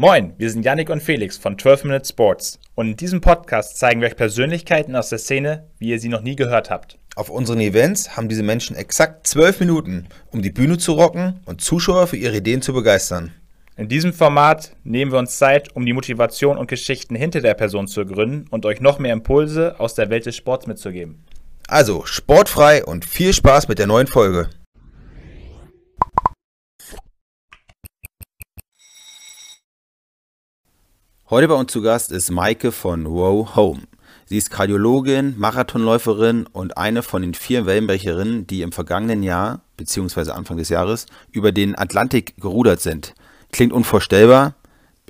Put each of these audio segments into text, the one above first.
Moin, wir sind Yannick und Felix von 12 Minute Sports und in diesem Podcast zeigen wir euch Persönlichkeiten aus der Szene, wie ihr sie noch nie gehört habt. Auf unseren Events haben diese Menschen exakt zwölf Minuten, um die Bühne zu rocken und Zuschauer für ihre Ideen zu begeistern. In diesem Format nehmen wir uns Zeit, um die Motivation und Geschichten hinter der Person zu ergründen und euch noch mehr Impulse aus der Welt des Sports mitzugeben. Also sportfrei und viel Spaß mit der neuen Folge. Heute bei uns zu Gast ist Maike von Wow Home. Sie ist Kardiologin, Marathonläuferin und eine von den vier Wellenbrecherinnen, die im vergangenen Jahr bzw. Anfang des Jahres über den Atlantik gerudert sind. Klingt unvorstellbar,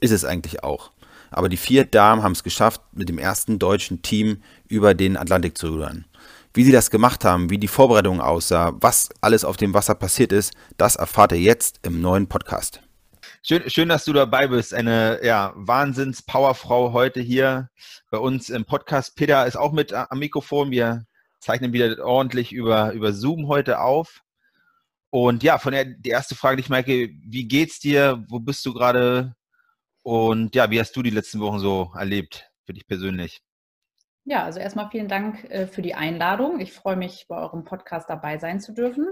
ist es eigentlich auch. Aber die vier Damen haben es geschafft, mit dem ersten deutschen Team über den Atlantik zu rudern. Wie sie das gemacht haben, wie die Vorbereitung aussah, was alles auf dem Wasser passiert ist, das erfahrt ihr jetzt im neuen Podcast. Schön, schön, dass du dabei bist. Eine ja, Wahnsinns-Powerfrau heute hier bei uns im Podcast. Peter ist auch mit am Mikrofon. Wir zeichnen wieder ordentlich über, über Zoom heute auf. Und ja, von der die erste Frage dich, Maike, wie geht's dir? Wo bist du gerade? Und ja, wie hast du die letzten Wochen so erlebt für dich persönlich? Ja, also erstmal vielen Dank äh, für die Einladung. Ich freue mich, bei eurem Podcast dabei sein zu dürfen.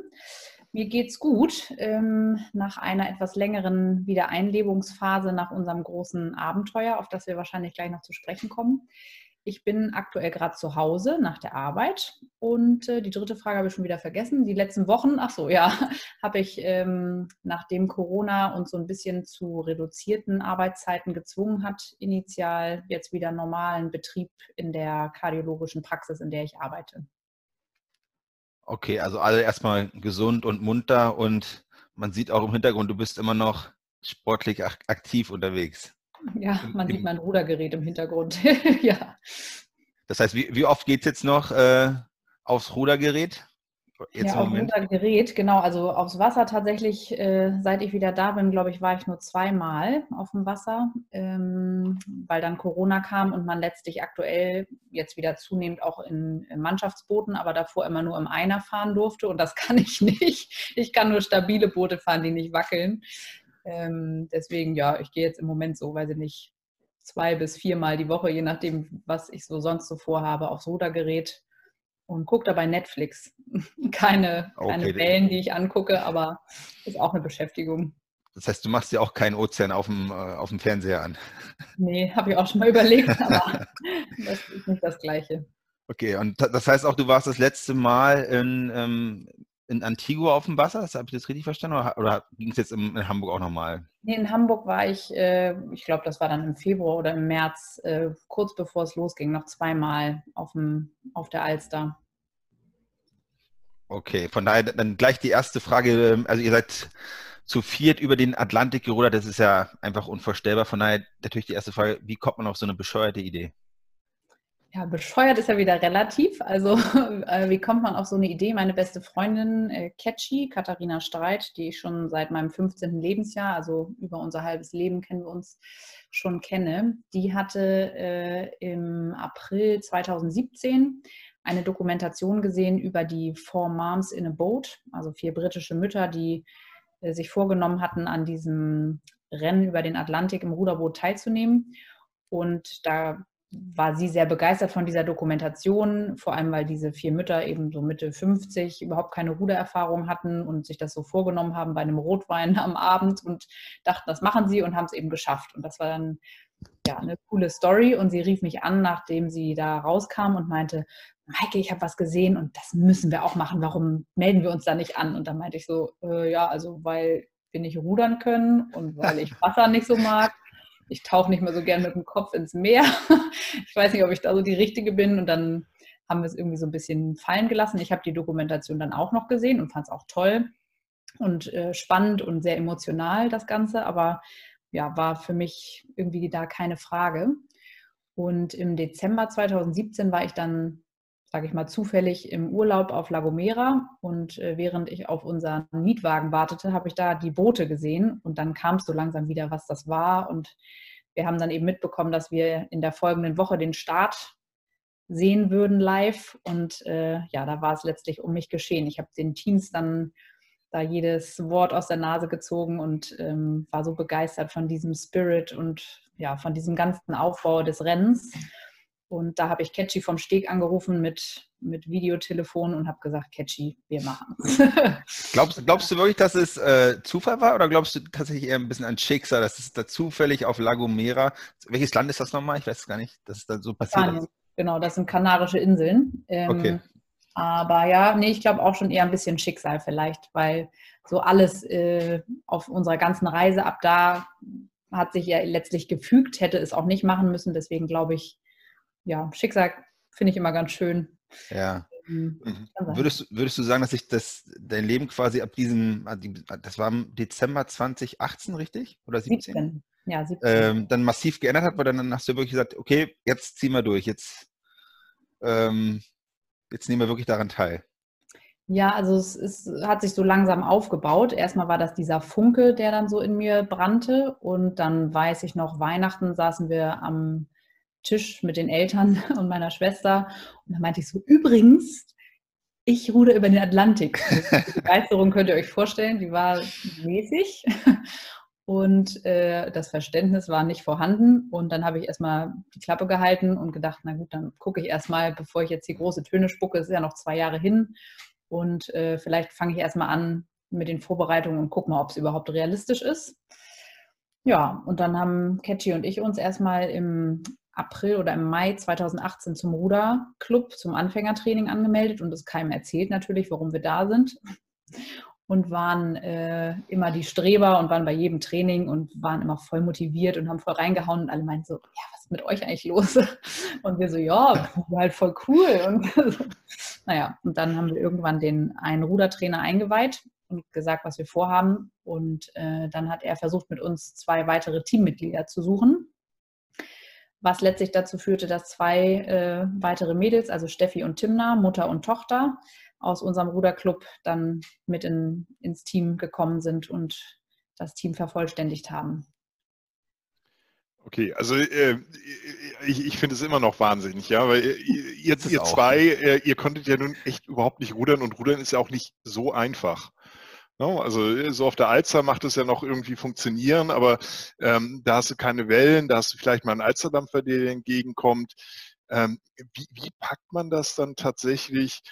Mir geht's gut. Ähm, nach einer etwas längeren Wiedereinlebungsphase nach unserem großen Abenteuer, auf das wir wahrscheinlich gleich noch zu sprechen kommen. Ich bin aktuell gerade zu Hause nach der Arbeit und äh, die dritte Frage habe ich schon wieder vergessen. Die letzten Wochen, ach so, ja, habe ich ähm, nachdem Corona uns so ein bisschen zu reduzierten Arbeitszeiten gezwungen hat, initial jetzt wieder normalen Betrieb in der kardiologischen Praxis, in der ich arbeite. Okay, also alle erstmal gesund und munter und man sieht auch im Hintergrund, du bist immer noch sportlich aktiv unterwegs. Ja, man sieht mein Rudergerät im Hintergrund. ja. Das heißt, wie, wie oft geht es jetzt noch äh, aufs Rudergerät? Jetzt ja, auf Rudergerät, genau. Also aufs Wasser tatsächlich, äh, seit ich wieder da bin, glaube ich, war ich nur zweimal auf dem Wasser, ähm, weil dann Corona kam und man letztlich aktuell jetzt wieder zunehmend auch in, in, Mannschaftsbooten, aber davor immer nur im Einer fahren durfte und das kann ich nicht. Ich kann nur stabile Boote fahren, die nicht wackeln. Ähm, deswegen, ja, ich gehe jetzt im Moment so, weiß ich nicht, zwei bis viermal die Woche, je nachdem, was ich so sonst so vorhabe, aufs Rudergerät und gucke dabei Netflix. keine, keine okay. Wellen, die ich angucke, aber ist auch eine Beschäftigung. Das heißt, du machst dir auch keinen Ozean auf dem, äh, auf dem Fernseher an. Nee, habe ich auch schon mal überlegt, aber das ist nicht das Gleiche. Okay, und das heißt auch, du warst das letzte Mal in, ähm, in Antigua auf dem Wasser? Habe ich das richtig verstanden? Oder, oder ging es jetzt in, in, Hamburg auch nochmal? Nee, in Hamburg war ich, äh, ich glaube, das war dann im Februar oder im März, äh, kurz bevor es losging, noch zweimal auf, dem, auf der Alster. Okay, von daher dann gleich die erste Frage. Ähm, also ihr seid zu viert über den Atlantik gerudert, das ist ja einfach unvorstellbar. Von daher natürlich die erste Frage, wie kommt man auf so eine bescheuerte Idee? Ja, bescheuert ist ja wieder relativ. Also, äh, wie kommt man auf so eine Idee? Meine beste Freundin äh, Catchy, Katharina Streit, die ich schon seit meinem 15. Lebensjahr, also über unser halbes Leben kennen wir uns, schon kenne, die hatte äh, im April 2017 eine Dokumentation gesehen über die Four Moms in a Boat, also vier britische Mütter, die äh, sich vorgenommen hatten, an diesem Rennen über den Atlantik im Ruderboot teilzunehmen. Und da war sie sehr begeistert von dieser Dokumentation, vor allem weil diese vier Mütter eben so Mitte 50 überhaupt keine Rudererfahrung hatten und sich das so vorgenommen haben bei einem Rotwein am Abend und dachten, das machen sie und haben es eben geschafft. Und das war dann ja eine coole Story. Und sie rief mich an, nachdem sie da rauskam und meinte, Maike, ich habe was gesehen und das müssen wir auch machen. Warum melden wir uns da nicht an? Und dann meinte ich so, äh, ja, also weil wir nicht rudern können und weil ich Wasser nicht so mag ich tauche nicht mehr so gern mit dem Kopf ins Meer. ich weiß nicht, ob ich da so die Richtige bin. Und dann haben wir es irgendwie so ein bisschen fallen gelassen. Ich habe die Dokumentation dann auch noch gesehen und fand es auch toll und äh, spannend und sehr emotional, das Ganze. Aber ja, war für mich irgendwie da keine Frage. Und im Dezember 2017 war ich dann sage ich mal, zufällig im Urlaub auf La Gomera und äh, während ich auf unseren Mietwagen wartete, habe ich da die Boote gesehen und dann kam es so langsam wieder, was das war und wir haben dann eben mitbekommen, dass wir in der folgenden Woche den Start sehen würden live und äh, ja, da war es letztlich um mich geschehen. Ich habe den Teams dann da jedes Wort aus der Nase gezogen und ähm, war so begeistert von diesem Spirit und ja, von diesem ganzen Aufbau des Rennens. Und da habe ich Catchy vom Steg angerufen mit, mit Videotelefon und habe gesagt, Catchy, wir machen glaubst, glaubst du wirklich, dass es äh, Zufall war oder glaubst du tatsächlich eher ein bisschen an Schicksal, dass es da zufällig auf La Gomera, welches Land ist das nochmal? Ich weiß es gar nicht, dass es da so passiert Spanien. ist. Genau, das sind Kanarische Inseln. Ähm, okay. Aber ja, nee, ich glaube auch schon eher ein bisschen Schicksal vielleicht, weil so alles äh, auf unserer ganzen Reise ab da hat sich ja letztlich gefügt, hätte es auch nicht machen müssen. Deswegen glaube ich, ja, Schicksal finde ich immer ganz schön. Ja. Ähm, mhm. Würdest, würdest du sagen, dass sich das, dein Leben quasi ab diesem, das war im Dezember 2018, richtig? Oder 17? 17. Ja, 17. Ähm, dann massiv geändert hat, weil dann hast du wirklich gesagt, okay, jetzt ziehen wir durch, jetzt, ähm, jetzt nehmen wir wirklich daran teil. Ja, also es ist, hat sich so langsam aufgebaut. Erstmal war das dieser Funke, der dann so in mir brannte. Und dann weiß ich noch, Weihnachten saßen wir am Tisch mit den Eltern und meiner Schwester. Und da meinte ich so, übrigens, ich ruder über den Atlantik. Die Begeisterung könnt ihr euch vorstellen, die war mäßig. Und äh, das Verständnis war nicht vorhanden. Und dann habe ich erstmal die Klappe gehalten und gedacht, na gut, dann gucke ich erstmal, bevor ich jetzt die große Töne spucke, es ist ja noch zwei Jahre hin. Und äh, vielleicht fange ich erstmal an mit den Vorbereitungen und gucke mal, ob es überhaupt realistisch ist. Ja, und dann haben Catchy und ich uns erstmal im April oder im Mai 2018 zum Ruderclub, zum Anfängertraining angemeldet und es keinem erzählt natürlich, warum wir da sind. Und waren äh, immer die Streber und waren bei jedem Training und waren immer voll motiviert und haben voll reingehauen und alle meinten so, ja, was ist mit euch eigentlich los? Und wir so, ja, halt voll cool. Und naja, und dann haben wir irgendwann den einen Rudertrainer eingeweiht und gesagt, was wir vorhaben. Und äh, dann hat er versucht, mit uns zwei weitere Teammitglieder zu suchen was letztlich dazu führte, dass zwei äh, weitere Mädels, also Steffi und Timna, Mutter und Tochter, aus unserem Ruderclub dann mit in, ins Team gekommen sind und das Team vervollständigt haben. Okay, also äh, ich, ich finde es immer noch wahnsinnig, ja, weil äh, ihr, ihr zwei, äh, ihr konntet ja nun echt überhaupt nicht rudern und rudern ist ja auch nicht so einfach. No, ne? also so auf der Alster macht es ja noch irgendwie funktionieren, aber ähm, da hast du keine Wellen, da hast du vielleicht mal einen Alsterdampfer, der dir entgegenkommt. Ähm, wie, wie packt man das dann tatsächlich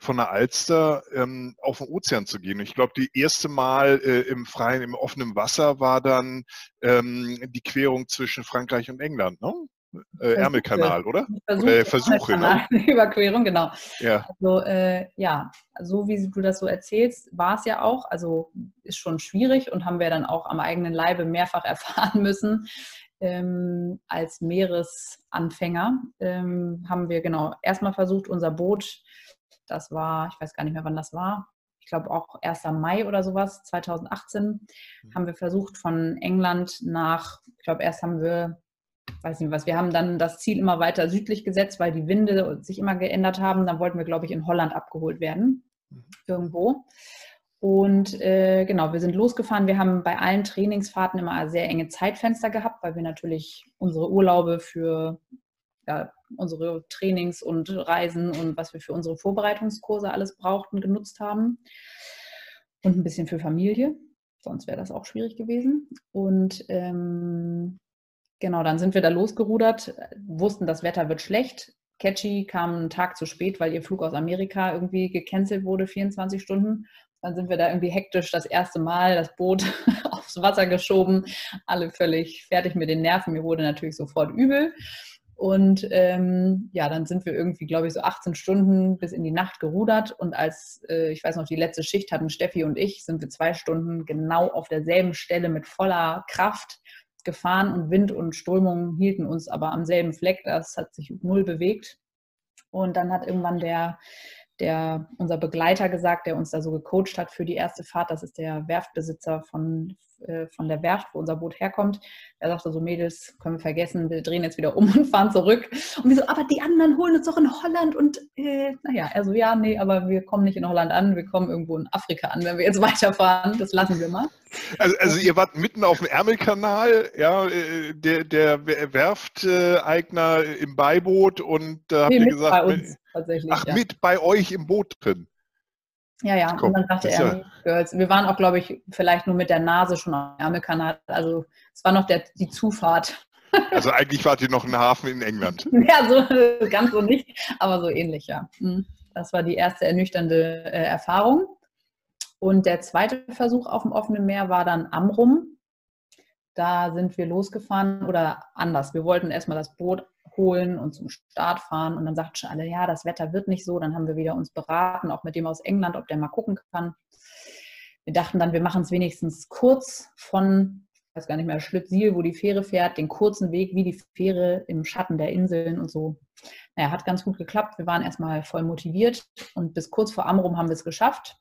von der Alster ähm, auf den Ozean zu gehen. Ich glaube, die erste Mal äh, im freien, im offenen Wasser war dann ähm, die Querung zwischen Frankreich und England. Ne? Äh, Ärmelkanal, oder? Versuche, oder Versuche ne? Überquerung, genau. Ja. Also äh, ja, so wie du das so erzählst, war es ja auch. Also ist schon schwierig und haben wir dann auch am eigenen Leibe mehrfach erfahren müssen. Ähm, als Meeresanfänger ähm, haben wir genau erstmal versucht, unser Boot, das war, ich weiß gar nicht mehr, wann das war, ich glaube auch 1. Mai oder sowas, 2018, mhm. haben wir versucht von England nach, ich glaube erst haben wir weiß nicht was, wir haben dann das Ziel immer weiter südlich gesetzt, weil die Winde sich immer geändert haben. Dann wollten wir, glaube ich, in Holland abgeholt werden, mhm. irgendwo. Und äh, genau, wir sind losgefahren. Wir haben bei allen Trainingsfahrten immer sehr enge Zeitfenster gehabt, weil wir natürlich unsere Urlaube für ja, unsere Trainings und Reisen und was wir für unsere Vorbereitungskurse alles brauchten, genutzt haben. Und ein bisschen für Familie. Sonst wäre das auch schwierig gewesen. Und ähm, Genau, dann sind wir da losgerudert, wussten, das Wetter wird schlecht. Catchy kam einen Tag zu spät, weil ihr Flug aus Amerika irgendwie gecancelt wurde, 24 Stunden. Dann sind wir da irgendwie hektisch das erste Mal das Boot aufs Wasser geschoben, alle völlig fertig mit den Nerven. Mir wurde natürlich sofort übel. Und ähm, ja, dann sind wir irgendwie, glaube ich, so 18 Stunden bis in die Nacht gerudert. Und als, äh, ich weiß noch, die letzte Schicht hatten Steffi und ich, sind wir zwei Stunden genau auf derselben Stelle mit voller Kraft gefahren und Wind und Strömung hielten uns aber am selben Fleck. Das hat sich null bewegt. Und dann hat irgendwann der, der, unser Begleiter gesagt, der uns da so gecoacht hat für die erste Fahrt, das ist der Werftbesitzer von, äh, von der Werft, wo unser Boot herkommt. Er sagte so, Mädels, können wir vergessen, wir drehen jetzt wieder um und fahren zurück. Und wir so, aber die anderen holen uns doch in Holland und äh, naja, also ja, nee, aber wir kommen nicht in Holland an, wir kommen irgendwo in Afrika an, wenn wir jetzt weiterfahren. Das lassen wir mal. Also, also ihr wart mitten auf dem Ärmelkanal, ja, äh, der, der Werfteigner im Beiboot und da habt nee, ihr gesagt, bei uns, tatsächlich, ach, ja. mit bei euch im Boot drin. Ja, ja. Komm, und dann ist er, ja- Girls, wir waren auch, glaube ich, vielleicht nur mit der Nase schon am Ärmelkanal. Also es war noch der, die Zufahrt. Also eigentlich wart ihr noch ein Hafen in England. Ja, so ganz so nicht, aber so ähnlich, ja. Mhm. Das war die erste ernüchternde äh, Erfahrung. Und der zweite Versuch auf dem offenen Meer war dann Amrum. Da sind wir losgefahren oder anders. Wir wollten erstmal das Boot holen und zum Start fahren. Und dann sagten schon alle, ja, das Wetter wird nicht so. Dann haben wir wieder uns beraten, auch mit dem aus England, ob der mal gucken kann. Wir dachten dann, wir machen es wenigstens kurz von, ich weiß gar nicht mehr, Schlittsiel, wo die Fähre fährt, den kurzen Weg wie die Fähre im Schatten der Inseln und so. Naja, hat ganz gut geklappt. Wir waren erstmal voll motiviert und bis kurz vor Amrum haben wir es geschafft.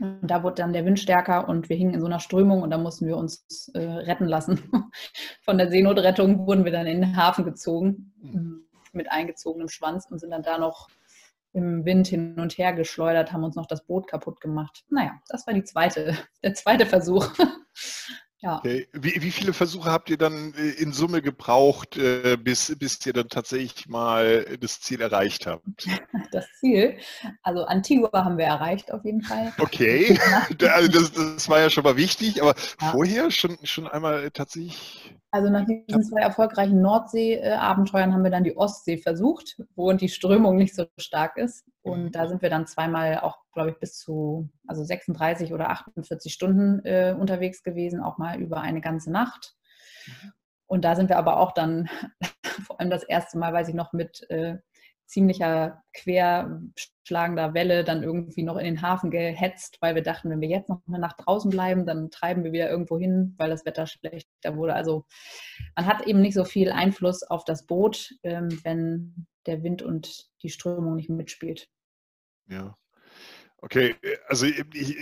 Und da wurde dann der Wind stärker und wir hingen in so einer Strömung und da mussten wir uns äh, retten lassen. Von der Seenotrettung wurden wir dann in den Hafen gezogen Mhm. mit eingezogenem Schwanz und sind dann da noch im Wind hin und her geschleudert, haben uns noch das Boot kaputt gemacht. Naja, das war die zweite, der zweite Versuch. ja. Okay. Wie, wie viele Versuche habt ihr dann äh, in Summe gebraucht, äh, bis, bis ihr dann tatsächlich mal das Ziel erreicht habt? das Ziel. Also Antigua haben wir erreicht auf jeden Fall. Okay, also das, das war ja schon mal wichtig, aber Ja. vorher schon, schon einmal tatsächlich. Also nach diesen zwei erfolgreichen Nordsee-Abenteuern haben wir dann die Ostsee versucht, wo die Strömung nicht so stark ist. Und da sind wir dann zweimal auch, glaube ich, bis zu also 36 oder 48 Stunden äh, unterwegs gewesen, auch mal über eine ganze Nacht. Und da sind wir aber auch dann, vor allem das erste Mal, weiß ich noch, mit äh, ziemlicher querschlagender Welle dann irgendwie noch in den Hafen gehetzt, weil wir dachten, wenn wir jetzt noch eine Nacht draußen bleiben, dann treiben wir wieder irgendwo hin, weil das Wetter schlechter wurde. Also man hat eben nicht so viel Einfluss auf das Boot, ähm, wenn der Wind und die Strömung nicht mitspielt. Ja. Okay, also ich,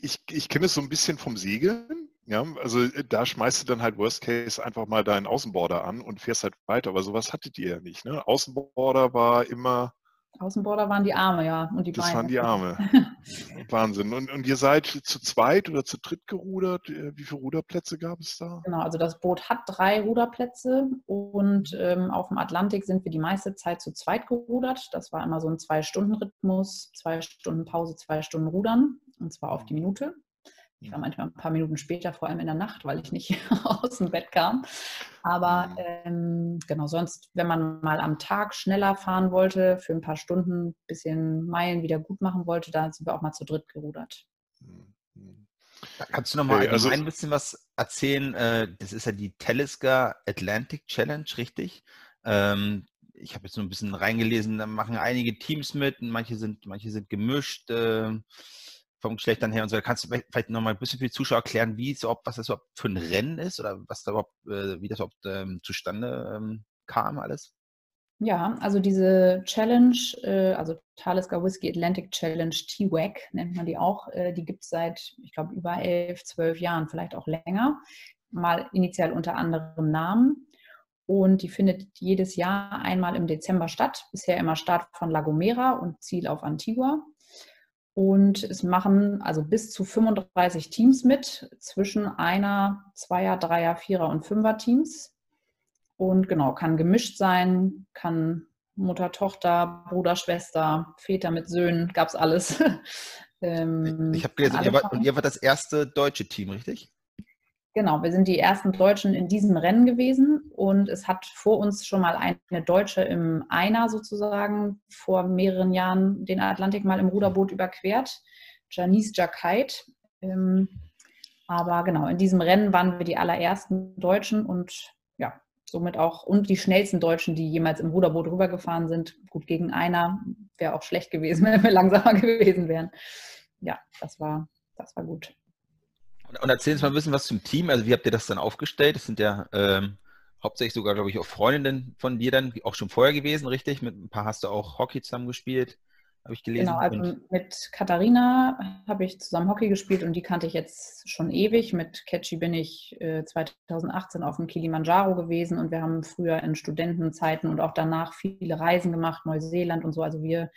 ich, ich kenne es so ein bisschen vom Segeln. Ja, also da schmeißt du dann halt Worst Case einfach mal deinen Außenborder an und fährst halt weiter. Aber sowas hattet ihr ja nicht. Ne? Außenborder war immer, Außenborder waren die Arme, ja, und die das Beine. waren die Arme. Wahnsinn. Und, und ihr seid zu zweit oder zu dritt gerudert? Äh, Wie viele Ruderplätze gab es da? Genau, also das Boot hat drei Ruderplätze und ähm, auf dem Atlantik sind wir die meiste Zeit zu zweit gerudert. Das war immer so ein Zwei-Stunden-Rhythmus, zwei Stunden Pause, zwei Stunden Rudern und zwar auf die Minute. Ich war manchmal ein paar Minuten später, vor allem in der Nacht, weil ich nicht aus dem Bett kam. Aber Mhm. ähm, genau, sonst, wenn man mal am Tag schneller fahren wollte, für ein paar Stunden ein bisschen Meilen wieder gut machen wollte, da sind wir auch mal zu dritt gerudert. Hm, hm. Da kannst du noch mal also- ein bisschen was erzählen? Äh, Das ist ja die Talisker Atlantic Challenge, richtig? Ähm, Ich habe jetzt nur ein bisschen reingelesen, da machen einige Teams mit manche sind, manche sind gemischt vom Geschlechtern her und so. Kannst du vielleicht- vielleicht noch mal ein bisschen für die Zuschauer erklären, wie überhaupt, was das überhaupt für ein Rennen ist oder was da überhaupt, äh, wie das überhaupt ähm, zustande ähm, kam alles? Ja, also diese Challenge, äh, also Talisker Whiskey Atlantic Challenge T-WAC nennt man die auch, äh, die gibt es seit, ich glaube, über elf, zwölf Jahren, vielleicht auch länger, mal initial unter anderem Namen. Und die findet jedes Jahr einmal im Dezember statt. Bisher immer Start von La Gomera und Ziel auf Antigua. Und es machen also bis zu 35 Teams mit, zwischen einer, Zweier, Dreier, Vierer und Fünfer Teams. Und genau, kann gemischt sein, kann Mutter, Tochter, Bruder, Schwester, Väter mit Söhnen, gab es alles. Ähm, Ich habe gelesen, ihr wart, und ihr wart das erste deutsche Team, richtig? Genau, wir sind die ersten Deutschen in diesem Rennen gewesen und es hat vor uns schon mal eine Deutsche im Einer sozusagen vor mehreren Jahren den Atlantik mal im Ruderboot überquert, Janice Jacquet. Ähm, aber genau, in diesem Rennen waren wir die allerersten Deutschen und ja, somit auch und die schnellsten Deutschen, die jemals im Ruderboot rübergefahren sind. Gut, gegen einer wäre auch schlecht gewesen, wenn wir langsamer gewesen wären. Ja, das war, das war gut. Und, und erzähl uns mal ein bisschen was zum Team. Also wie habt ihr das dann aufgestellt? Das sind ja ähm, hauptsächlich sogar, glaube ich, auch Freundinnen von dir dann, auch schon vorher gewesen, richtig? Mit ein paar hast du auch Hockey zusammen gespielt, habe ich gelesen. Genau, also mit Katharina habe ich zusammen Hockey gespielt und die kannte ich jetzt schon ewig. Mit Catchy bin ich äh, 2018 auf dem Kilimanjaro gewesen und wir haben früher in Studentenzeiten und auch danach viele Reisen gemacht, Neuseeland und so. Also wir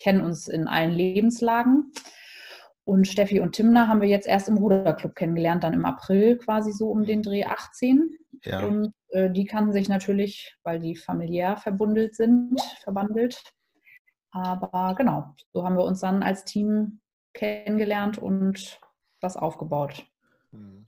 kennen uns in allen Lebenslagen. Und Steffi und Timna haben wir jetzt erst im Ruderclub kennengelernt, dann im April quasi so um den Dreh 18. ja. Und äh, die kannten sich natürlich, weil die familiär verbundelt sind, verbandelt. Aber genau, so haben wir uns dann als Team kennengelernt und das aufgebaut. Mhm.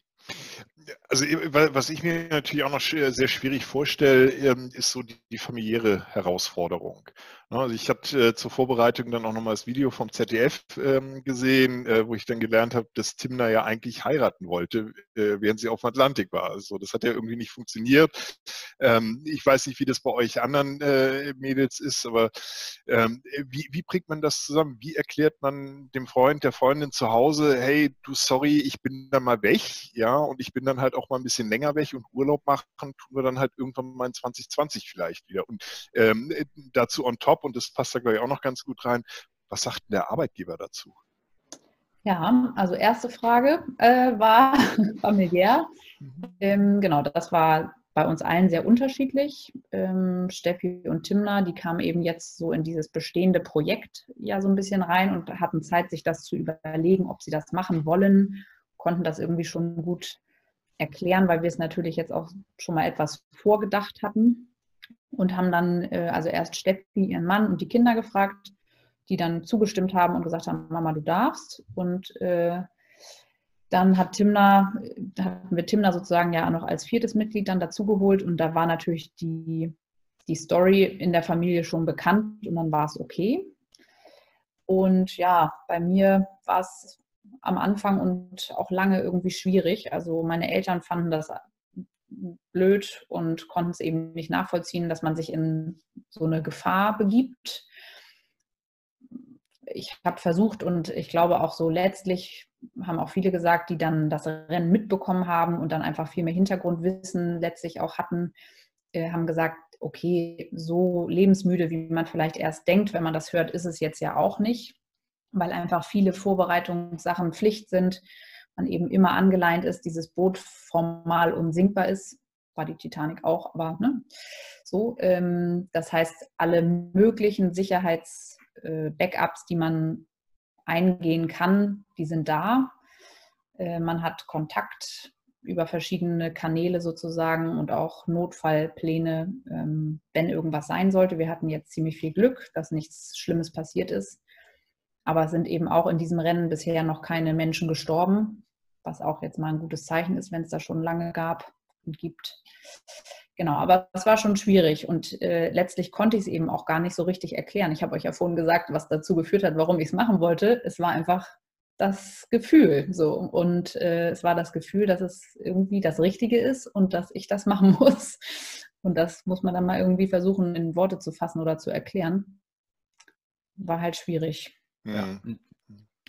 Also was ich mir natürlich auch noch sehr schwierig vorstelle, ähm, ist so die, familiäre Herausforderung. Ne, also ich hatte äh, zur Vorbereitung dann auch nochmal das Video vom ZDF ähm, gesehen, äh, wo ich dann gelernt habe, dass Timna ja eigentlich heiraten wollte, äh, während sie auf dem Atlantik war. Also das hat ja irgendwie nicht funktioniert. Ähm, ich weiß nicht, wie das bei euch anderen Mädels ist, aber wie, wie bringt man das zusammen? Wie erklärt man dem Freund, der Freundin zu Hause, hey, du sorry, ich bin dann mal weg, ja, und ich bin dann halt auch mal ein bisschen länger weg und Urlaub machen, tun wir dann halt irgendwann mal in 2020 vielleicht wieder. Und ähm, dazu on top, und das passt da glaube ich auch noch ganz gut rein, was sagt denn der Arbeitgeber dazu? Ja, also erste Frage äh, war familiär. Mhm. Ähm, genau, das war bei uns allen sehr unterschiedlich. Ähm, Steffi und Timna, die kamen eben jetzt so in dieses bestehende Projekt ja so ein bisschen rein und hatten Zeit, sich das zu überlegen, ob sie das machen wollen, konnten das irgendwie schon gut erklären, weil wir es natürlich jetzt auch schon mal etwas vorgedacht hatten und haben dann äh, also erst Steffi, ihren Mann und die Kinder gefragt, die dann zugestimmt haben und gesagt haben, Mama, du darfst. Und äh, dann hat Timna, hatten wir Timna sozusagen ja noch als viertes Mitglied dann dazugeholt und da war natürlich die, die Story in der Familie schon bekannt und dann war es okay. Und ja, bei mir war es am Anfang und auch lange irgendwie schwierig. Also meine Eltern fanden das blöd und konnten es eben nicht nachvollziehen, dass man sich in so eine Gefahr begibt. Ich habe versucht und ich glaube auch so letztlich haben auch viele gesagt, die dann das Rennen mitbekommen haben und dann einfach viel mehr Hintergrundwissen letztlich auch hatten, äh, haben gesagt, okay, so lebensmüde, wie man vielleicht erst denkt, wenn man das hört, ist es jetzt ja auch nicht weil einfach viele Vorbereitungssachen Pflicht sind, man eben immer angeleint ist, dieses Boot formal unsinkbar ist, war die Titanic auch, aber ne, so. Ähm, das heißt, alle möglichen Sicherheits-Backups, äh, die man eingehen kann, die sind da. Äh, man hat Kontakt über verschiedene Kanäle sozusagen und auch Notfallpläne, ähm, wenn irgendwas sein sollte. Wir hatten jetzt ziemlich viel Glück, dass nichts Schlimmes passiert ist. Aber es sind eben auch in diesem Rennen bisher noch keine Menschen gestorben, was auch jetzt mal ein gutes Zeichen ist, wenn es da schon lange gab und gibt. Genau, aber es war schon schwierig und äh, letztlich konnte ich es eben auch gar nicht so richtig erklären. Ich habe euch ja vorhin gesagt, was dazu geführt hat, warum ich es machen wollte. Es war einfach das Gefühl so und äh, es war das Gefühl, dass es irgendwie das Richtige ist und dass ich das machen muss. Und das muss man dann mal irgendwie versuchen, in Worte zu fassen oder zu erklären. War halt schwierig. Ja.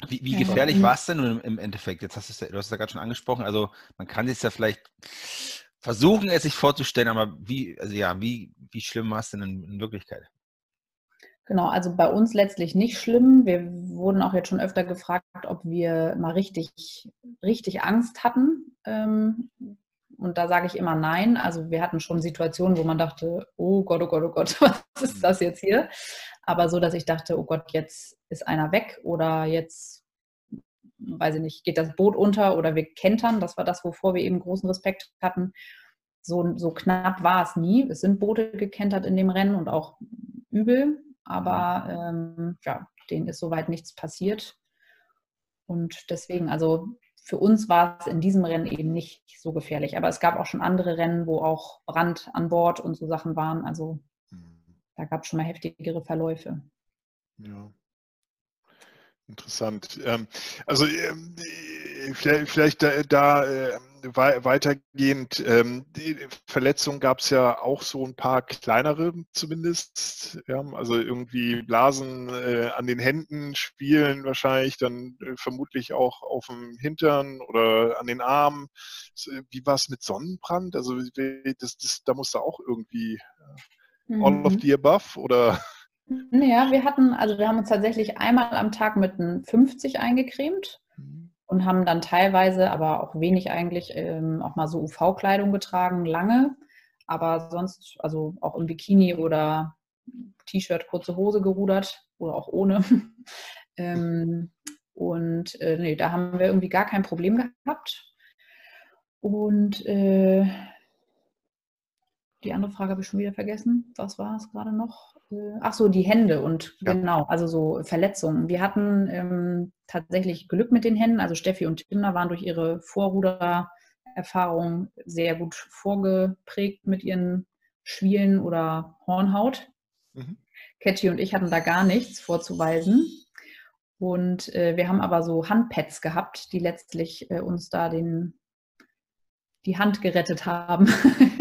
Wie, wie gefährlich ja. war es denn nun im Endeffekt? Jetzt hast du es, du hast es ja gerade schon angesprochen. Also man kann es ja vielleicht versuchen, es sich vorzustellen, aber wie, also ja, wie, wie schlimm war es denn in, in Wirklichkeit? Genau, also bei uns letztlich nicht schlimm. Wir wurden auch jetzt schon öfter gefragt, ob wir mal richtig, richtig Angst hatten. Ähm, und da sage ich immer nein. Also wir hatten schon Situationen, wo man dachte, oh Gott, oh Gott, oh Gott, was ist das jetzt hier? Aber so, dass ich dachte, oh Gott, jetzt ist einer weg oder jetzt, weiß ich nicht, geht das Boot unter oder wir kentern. Das war das, wovor wir eben großen Respekt hatten. So, so knapp war es nie. Es sind Boote gekentert in dem Rennen und auch übel, aber ähm, ja, denen ist soweit nichts passiert. Und deswegen, also für uns war es in diesem Rennen eben nicht so gefährlich. Aber es gab auch schon andere Rennen, wo auch Brand an Bord und so Sachen waren. Also da gab es schon mal heftigere Verläufe. Ja. Interessant. Ähm, also ähm, vielleicht, vielleicht da, da äh, weitergehend, ähm, die Verletzungen gab es ja auch so ein paar kleinere zumindest. Also irgendwie Blasen äh, an den Händen spielen wahrscheinlich, dann äh, vermutlich auch auf dem Hintern oder an den Armen. Wie war es mit Sonnenbrand? Also das, das, da musste auch irgendwie All of mhm. the above oder? Ja, wir hatten, also wir haben uns tatsächlich einmal am Tag mit einem 50 eingecremt mhm. und haben dann teilweise, aber auch wenig eigentlich, ähm, auch mal so UV-Kleidung getragen, lange. Aber sonst, also auch im Bikini oder T-Shirt, kurze Hose gerudert oder auch ohne. ähm, und äh, nee, da haben wir irgendwie gar kein Problem gehabt. Und äh, die andere Frage habe ich schon wieder vergessen. Was war es gerade noch? Äh, ach so, die Hände und ja. genau, also so Verletzungen. Wir hatten ähm, tatsächlich Glück mit den Händen. Also Steffi und Timna waren durch ihre Vorrudererfahrung sehr gut vorgeprägt mit ihren Schwielen oder Hornhaut. Mhm. Catchy und ich hatten da gar nichts vorzuweisen. Und äh, wir haben aber so Handpads gehabt, die letztlich äh, uns da den, die Hand gerettet haben.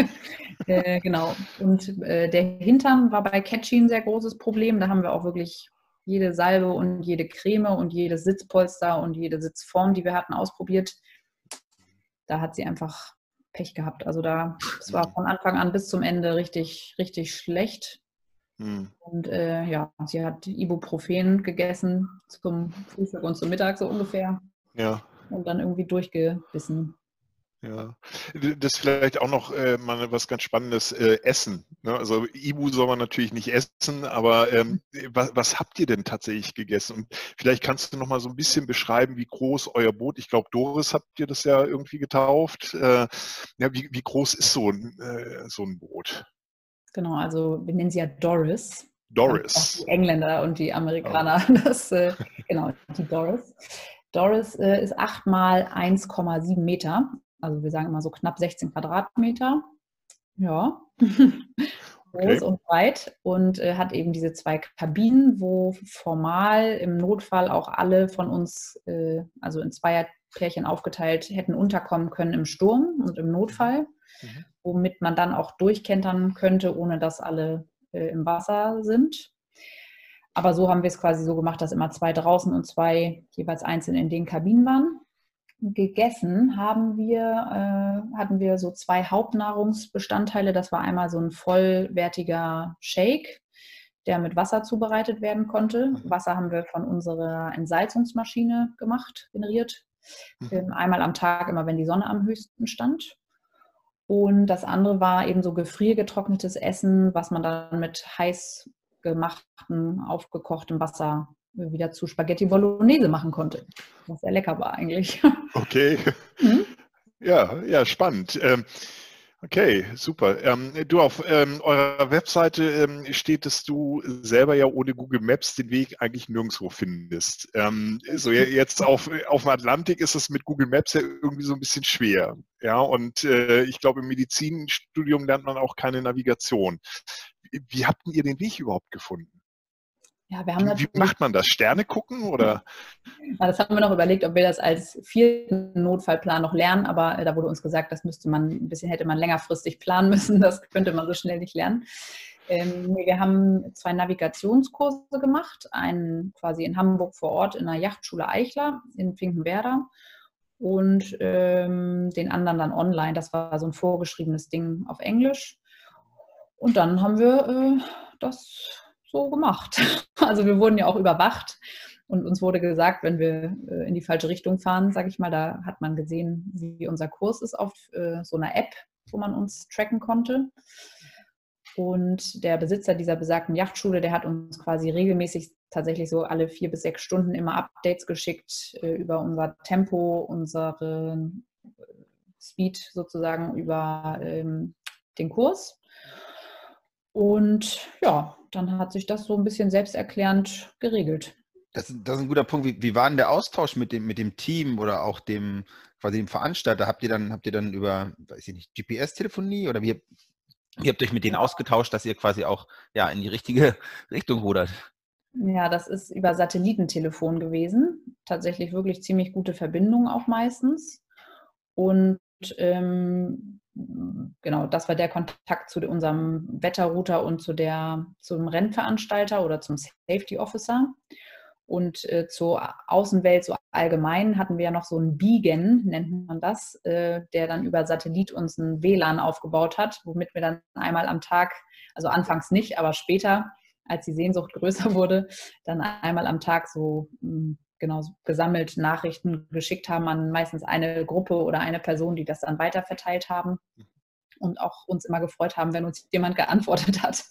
äh, genau. Und äh, der Hintern war bei Catchy ein sehr großes Problem. Da haben wir auch wirklich jede Salbe und jede Creme und jedes Sitzpolster und jede Sitzform, die wir hatten, ausprobiert. Da hat sie einfach Pech gehabt. Also da, es war von Anfang an bis zum Ende richtig, richtig schlecht. Mhm. Und äh, ja, sie hat Ibuprofen gegessen zum Frühstück und zum Mittag so ungefähr. Ja. Und dann irgendwie durchgebissen. Ja, das ist vielleicht auch noch äh, mal was ganz Spannendes, äh, Essen. Ne? Also Ibu soll man natürlich nicht essen, aber ähm, was, was, habt ihr denn tatsächlich gegessen? Und vielleicht kannst du noch mal so ein bisschen beschreiben, wie groß euer Boot, ich glaube Doris habt ihr das ja irgendwie getauft. Äh, ja, wie, wie, groß ist so ein, äh, so ein Boot? Genau, also wir nennen sie ja Doris. Doris. Die Engländer und die Amerikaner, oh. das, äh, genau, die Doris. Doris äh, ist 8 mal 1,7 Meter. Also wir sagen immer so knapp 16 Quadratmeter. Ja. Okay. Groß und breit und äh, hat eben diese zwei Kabinen, wo formal im Notfall auch alle von uns, äh, also in Zweierpärchen aufgeteilt, hätten unterkommen können im Sturm und im Notfall. Mhm womit man dann auch durchkentern könnte, ohne dass alle äh, im Wasser sind. Aber so haben wir es quasi so gemacht, dass immer zwei draußen und zwei jeweils einzeln in den Kabinen waren. Gegessen haben wir, äh, hatten wir so zwei Hauptnahrungsbestandteile. Das war einmal so ein vollwertiger Shake, der mit Wasser zubereitet werden konnte. Mhm. Wasser haben wir von unserer Entsalzungsmaschine gemacht, generiert. Mhm. Ähm, einmal am Tag, immer wenn die Sonne am höchsten stand. Und das andere war eben so gefriergetrocknetes Essen, was man dann mit heiß gemachten, aufgekochtem Wasser wieder zu Spaghetti Bolognese machen konnte. Was sehr lecker war eigentlich. Okay. Mhm. Ja, ja, spannend. Ähm, Okay, super. Ähm, du, auf ähm, eurer Webseite ähm, steht, dass du selber ja ohne Google Maps den Weg eigentlich nirgendwo findest. Ähm, so jetzt auf, auf dem Atlantik ist es mit Google Maps ja irgendwie so ein bisschen schwer. Ja, und äh, ich glaube, im Medizinstudium lernt man auch keine Navigation. Wie, wie habt ihr den Weg überhaupt gefunden? Ja, wir haben wie, wie macht man das? Sterne gucken oder? Ja, das haben wir noch überlegt, ob wir das als vierten Notfallplan noch lernen, aber äh, da wurde uns gesagt, das müsste man ein bisschen hätte man längerfristig planen müssen. Das könnte man so schnell nicht lernen. Ähm, wir haben zwei Navigationskurse gemacht, einen quasi in Hamburg vor Ort in der Yachtschule Eichler in Finkenwerder und ähm, den anderen dann online. Das war so ein vorgeschriebenes Ding auf Englisch. Und dann haben wir äh, das so gemacht. Also wir wurden ja auch überwacht und uns wurde gesagt, wenn wir äh, in die falsche Richtung fahren, sage ich mal, da hat man gesehen, wie unser Kurs ist auf äh, so einer App, wo man uns tracken konnte. Und der Besitzer dieser besagten Yachtschule, der hat uns quasi regelmäßig tatsächlich so alle vier bis sechs Stunden immer Updates geschickt äh, über unser Tempo, unsere Speed sozusagen über ähm, den Kurs. Und ja, dann hat sich das so ein bisschen selbsterklärend geregelt. Das, das ist ein guter Punkt. Wie, wie war denn der Austausch mit dem, mit dem Team oder auch dem quasi dem Veranstalter? Habt ihr dann, habt ihr dann über, weiß ich nicht, GPS-Telefonie oder wie, wie habt ihr euch mit denen ausgetauscht, dass ihr quasi auch ja, in die richtige Richtung rudert? Ja, das ist über Satellitentelefon gewesen. Tatsächlich wirklich ziemlich gute Verbindung auch meistens. Und ähm, genau, das war der Kontakt zu unserem Wetterrouter und zu der, zum Rennveranstalter oder zum Safety Officer. Und äh, zur Außenwelt so allgemein hatten wir ja noch so einen Beacon, nennt man das, äh, der dann über Satellit uns ein WLAN aufgebaut hat, womit wir dann einmal am Tag, also anfangs nicht, aber später, als die Sehnsucht größer wurde, dann einmal am Tag so hm, genau gesammelt Nachrichten geschickt haben an meistens eine Gruppe oder eine Person, die das dann weiterverteilt haben. und auch uns immer gefreut haben, wenn uns jemand geantwortet hat.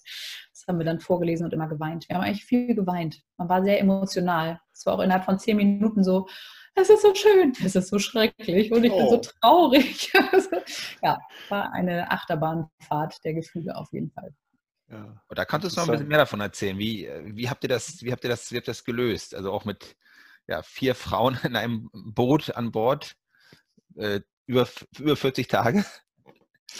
Das haben wir dann vorgelesen und immer geweint. Wir haben eigentlich viel geweint. Man war sehr emotional. Es war auch innerhalb von zehn Minuten so, es ist so schön, es ist so schrecklich und ich oh. bin so oh. traurig. ja, war eine Achterbahnfahrt der Gefühle auf jeden Fall. Ja. da kannst du noch ein bisschen mehr davon erzählen. Wie, wie, habt ihr das, wie habt ihr das, wie habt ihr das gelöst? Also auch mit ja, vier Frauen in einem Boot an Bord äh, über, über 40 Tage?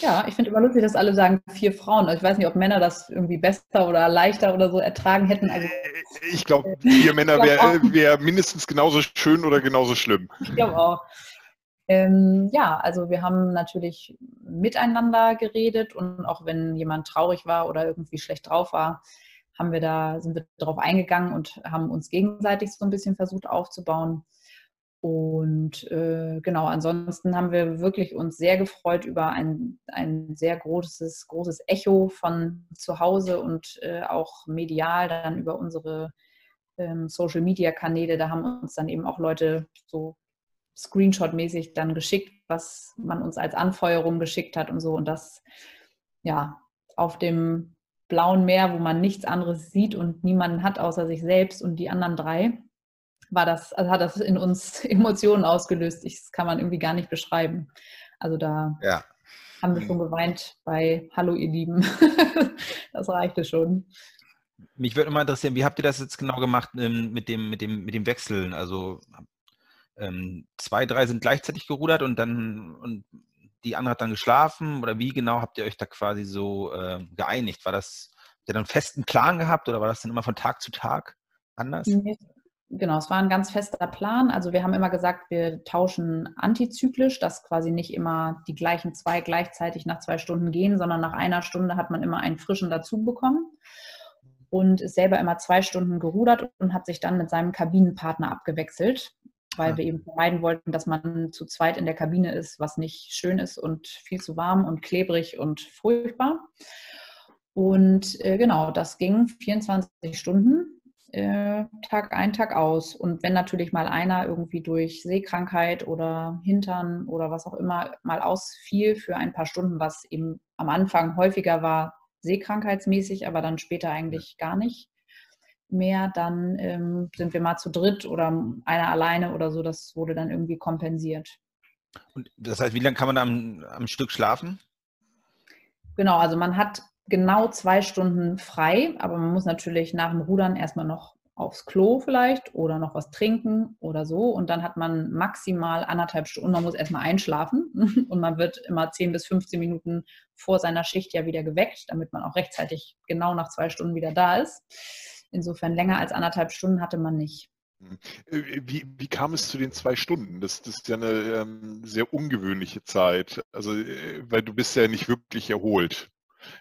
Ja, ich finde immer lustig, dass alle sagen vier Frauen. Also ich weiß nicht, ob Männer das irgendwie besser oder leichter oder so ertragen hätten. Also, äh, ich glaube, vier Männer wäre wär mindestens genauso schön oder genauso schlimm. Ich glaube auch. Ähm, ja, also wir haben natürlich miteinander geredet und auch wenn jemand traurig war oder irgendwie schlecht drauf war, haben wir da, sind wir darauf eingegangen und haben uns gegenseitig so ein bisschen versucht aufzubauen. Und äh, genau, ansonsten haben wir wirklich uns sehr gefreut über ein, ein sehr großes, großes Echo von zu Hause und äh, auch medial dann über unsere ähm, Social Media Kanäle. Da haben uns dann eben auch Leute so Screenshot-mäßig dann geschickt, was man uns als Anfeuerung geschickt hat und so. Und das, ja, auf dem blauen Meer, wo man nichts anderes sieht und niemanden hat außer sich selbst und die anderen drei war das, also hat das in uns Emotionen ausgelöst. Ich, das kann man irgendwie gar nicht beschreiben. Also da ja. haben wir schon geweint bei Hallo, ihr Lieben. das reichte schon. Mich würde mal interessieren, wie habt ihr das jetzt genau gemacht ähm, mit, dem, mit, dem, mit dem Wechseln? Also ähm, zwei, drei sind gleichzeitig gerudert und dann und die andere hat dann geschlafen oder wie genau habt ihr euch da quasi so äh, geeinigt? War das, habt ihr dann einen festen Plan gehabt oder war das dann immer von Tag zu Tag anders? Nee, Genau, es war ein ganz fester Plan. Also wir haben immer gesagt, wir tauschen antizyklisch, dass quasi nicht immer die gleichen zwei gleichzeitig nach zwei Stunden gehen, sondern nach einer Stunde hat man immer einen frischen dazu bekommen und ist selber immer zwei Stunden gerudert und hat sich dann mit seinem Kabinenpartner abgewechselt, weil ja. wir eben vermeiden wollten, dass man zu zweit in der Kabine ist, was nicht schön ist und viel zu warm und klebrig und furchtbar. Und äh, genau, das ging 24 Stunden äh, Tag ein, Tag aus. Und wenn natürlich mal einer irgendwie durch Seekrankheit oder Hintern oder was auch immer mal ausfiel für ein paar Stunden, was eben am Anfang häufiger war, seekrankheitsmäßig, aber dann später eigentlich gar nicht mehr, dann ähm, sind wir mal zu dritt oder einer alleine oder so. Das wurde dann irgendwie kompensiert. Und das heißt, wie lange kann man da am, am Stück schlafen? Genau, also man hat genau zwei Stunden frei, aber man muss natürlich nach dem Rudern erstmal noch aufs Klo vielleicht oder noch was trinken oder so. Und dann hat man maximal anderthalb Stunden. Man muss erstmal einschlafen und man wird immer 10 bis 15 Minuten vor seiner Schicht ja wieder geweckt, damit man auch rechtzeitig genau nach zwei Stunden wieder da ist. Insofern länger als anderthalb Stunden hatte man nicht. Äh, wie, wie, kam es zu den zwei Stunden? Das, das ist ja eine ähm, sehr ungewöhnliche Zeit. Also, äh, weil du bist ja nicht wirklich erholt.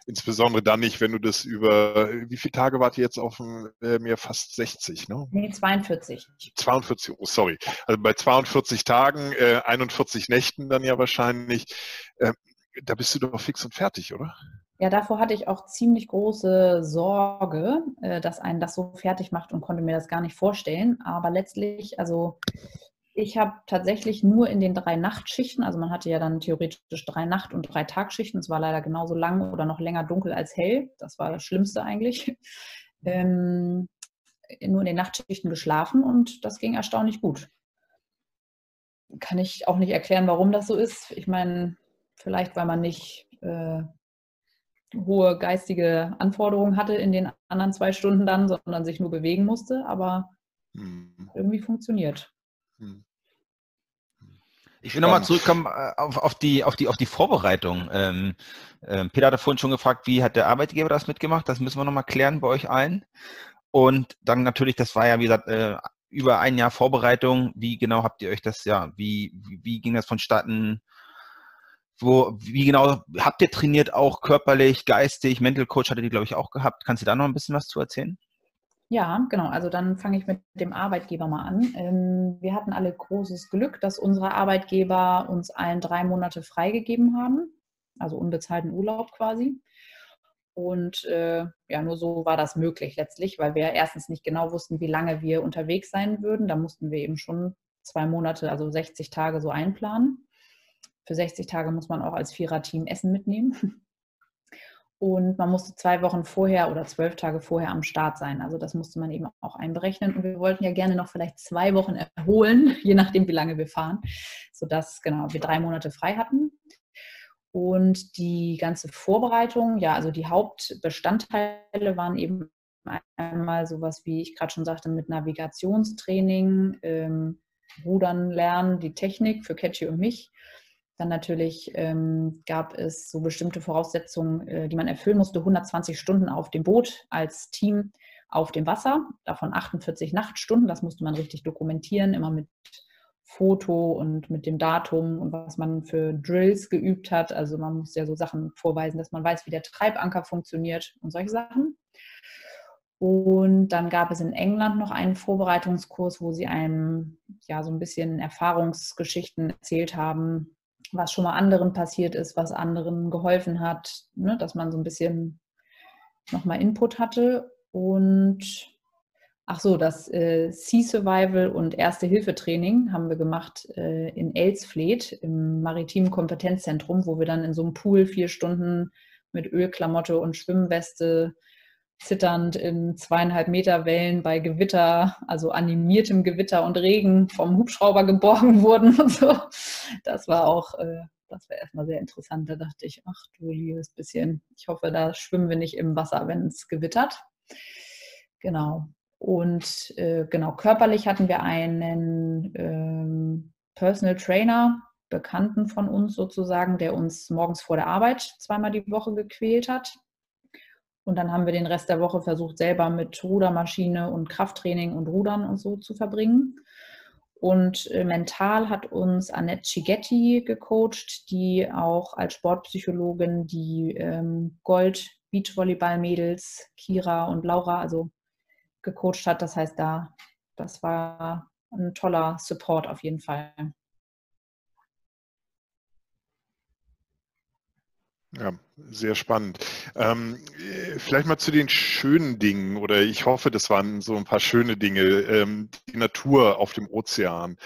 Insbesondere dann nicht, wenn du das über, wie viele Tage wart ihr jetzt auf dem äh? Fast 60, ne? Nee, 42. 42, oh, sorry. Also bei 42 Tagen, äh, 41 Nächten dann ja wahrscheinlich, äh, da bist du doch fix und fertig, oder? Ja, davor hatte ich auch ziemlich große Sorge, äh, dass einen das so fertig macht und konnte mir das gar nicht vorstellen. Aber letztlich, also ich habe tatsächlich nur in den drei Nachtschichten, also man hatte ja dann theoretisch drei Nacht- und drei Tagschichten. Es war leider genauso lang oder noch länger dunkel als hell. Das war das Schlimmste eigentlich. Ähm, nur in den Nachtschichten geschlafen und das ging erstaunlich gut. Kann ich auch nicht erklären, warum das so ist. Ich meine, vielleicht weil man nicht äh, hohe geistige Anforderungen hatte in den anderen zwei Stunden dann, sondern sich nur bewegen musste, aber hm. irgendwie funktioniert. Hm. Ich will nochmal zurückkommen äh, auf, auf, die, auf, die, auf die Vorbereitung. Ähm, äh, Peter hat vorhin schon gefragt, wie hat der Arbeitgeber das mitgemacht? Das müssen wir nochmal klären bei euch allen. Und dann natürlich, das war ja, wie gesagt, äh, über ein Jahr Vorbereitung. Wie genau habt ihr euch das, ja, wie, wie, wie ging das vonstatten? Wo, wie genau habt ihr trainiert, auch körperlich, geistig, Mental Coach hattet ihr, glaube ich, auch gehabt. Kannst du da noch ein bisschen was zu erzählen? Ja, genau. Also dann fange ich mit dem Arbeitgeber mal an. Ähm, wir hatten alle großes Glück, dass unsere Arbeitgeber uns allen drei Monate freigegeben haben, also unbezahlten Urlaub quasi. Und äh, ja, nur so war das möglich letztlich, weil wir erstens nicht genau wussten, wie lange wir unterwegs sein würden. Da mussten wir eben schon zwei Monate, also 60 Tage so einplanen. Für 60 Tage muss man auch als Vierer-Team Essen mitnehmen. Und man musste zwei Wochen vorher oder zwölf Tage vorher am Start sein. Also das musste man eben auch einberechnen. Und wir wollten ja gerne noch vielleicht zwei Wochen erholen, je nachdem, wie lange wir fahren, sodass genau, wir drei Monate frei hatten. Und die ganze Vorbereitung, ja, also die Hauptbestandteile waren eben einmal sowas, wie ich gerade schon sagte, mit Navigationstraining, ähm, Rudern lernen, die Technik für Catchy und mich dann natürlich ähm, gab es so bestimmte Voraussetzungen, äh, die man erfüllen musste. 120 Stunden auf dem Boot als Team auf dem Wasser, davon 48 Nachtstunden. Das musste man richtig dokumentieren, immer mit Foto und mit dem Datum und was man für Drills geübt hat. Also man muss ja so Sachen vorweisen, dass man weiß, wie der Treibanker funktioniert und solche Sachen. Und dann gab es in England noch einen Vorbereitungskurs, wo sie einem ja so ein bisschen Erfahrungsgeschichten erzählt haben, was schon mal anderen passiert ist, was anderen geholfen hat, ne, dass man so ein bisschen nochmal Input hatte. Und ach so, das äh, Sea Survival und Erste-Hilfe-Training haben wir gemacht äh, in Elsfleet im maritimen Kompetenzzentrum, wo wir dann in so einem Pool vier Stunden mit Ölklamotte und Schwimmweste zitternd in zweieinhalb Meter Wellen bei Gewitter, also animiertem Gewitter und Regen vom Hubschrauber geborgen wurden und so. Das war auch, äh, das war erstmal sehr interessant. Da dachte ich, ach du liebes bisschen, ich hoffe, da schwimmen wir nicht im Wasser, wenn es gewittert. Genau. Und äh, genau, körperlich hatten wir einen ähm, Personal Trainer, Bekannten von uns sozusagen, der uns morgens vor der Arbeit zweimal die Woche gequält hat und dann haben wir den Rest der Woche versucht, selber mit Rudermaschine und Krafttraining und Rudern und so zu verbringen. Und äh, mental hat uns Annette Cighetti gecoacht, die auch als Sportpsychologin die ähm, Gold Beachvolleyball-Mädels Kira und Laura also gecoacht hat. Das heißt, da das war ein toller Support auf jeden Fall. Ja, sehr spannend. Ähm, vielleicht mal zu den schönen Dingen oder ich hoffe, das waren so ein paar schöne Dinge. Ähm, die Natur auf dem Ozean.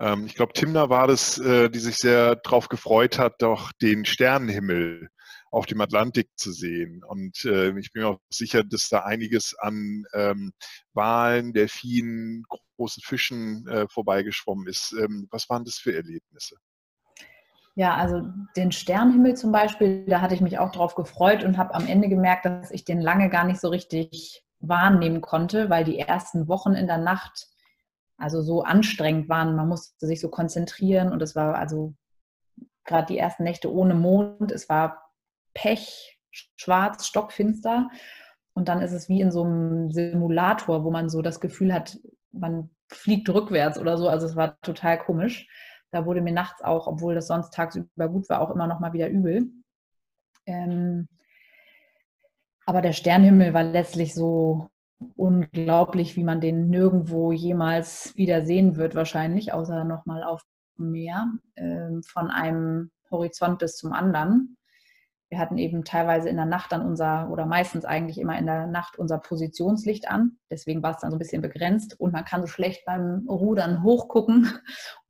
Ähm, ich glaube, Timna war das, äh, die sich sehr darauf gefreut hat, doch den Sternenhimmel auf dem Atlantik zu sehen. Und äh, ich bin mir auch sicher, dass da einiges an ähm, Walen, Delfinen, großen Fischen äh, vorbeigeschwommen ist. Ähm, was waren das für Erlebnisse? Ja, also den Sternenhimmel zum Beispiel, da hatte ich mich auch drauf gefreut und habe am Ende gemerkt, dass ich den lange gar nicht so richtig wahrnehmen konnte, weil die ersten Wochen in der Nacht also so anstrengend waren. Man musste sich so konzentrieren und es war also gerade die ersten Nächte ohne Mond, es war Pech, schwarz, stockfinster. Und dann ist es wie in so einem Simulator, wo man so das Gefühl hat, man fliegt rückwärts oder so. Also es war total komisch. Da wurde mir nachts auch, obwohl das sonst tagsüber gut war, auch immer noch mal wieder übel. Ähm, aber der Sternhimmel war letztlich so unglaublich, wie man den nirgendwo jemals wieder sehen wird, wahrscheinlich, außer noch mal auf dem Meer, ähm, von einem Horizont bis zum anderen wir hatten eben teilweise in der Nacht dann unser, oder meistens eigentlich immer in der Nacht unser Positionslicht an. Deswegen war es dann so ein bisschen begrenzt und man kann so schlecht beim Rudern hochgucken.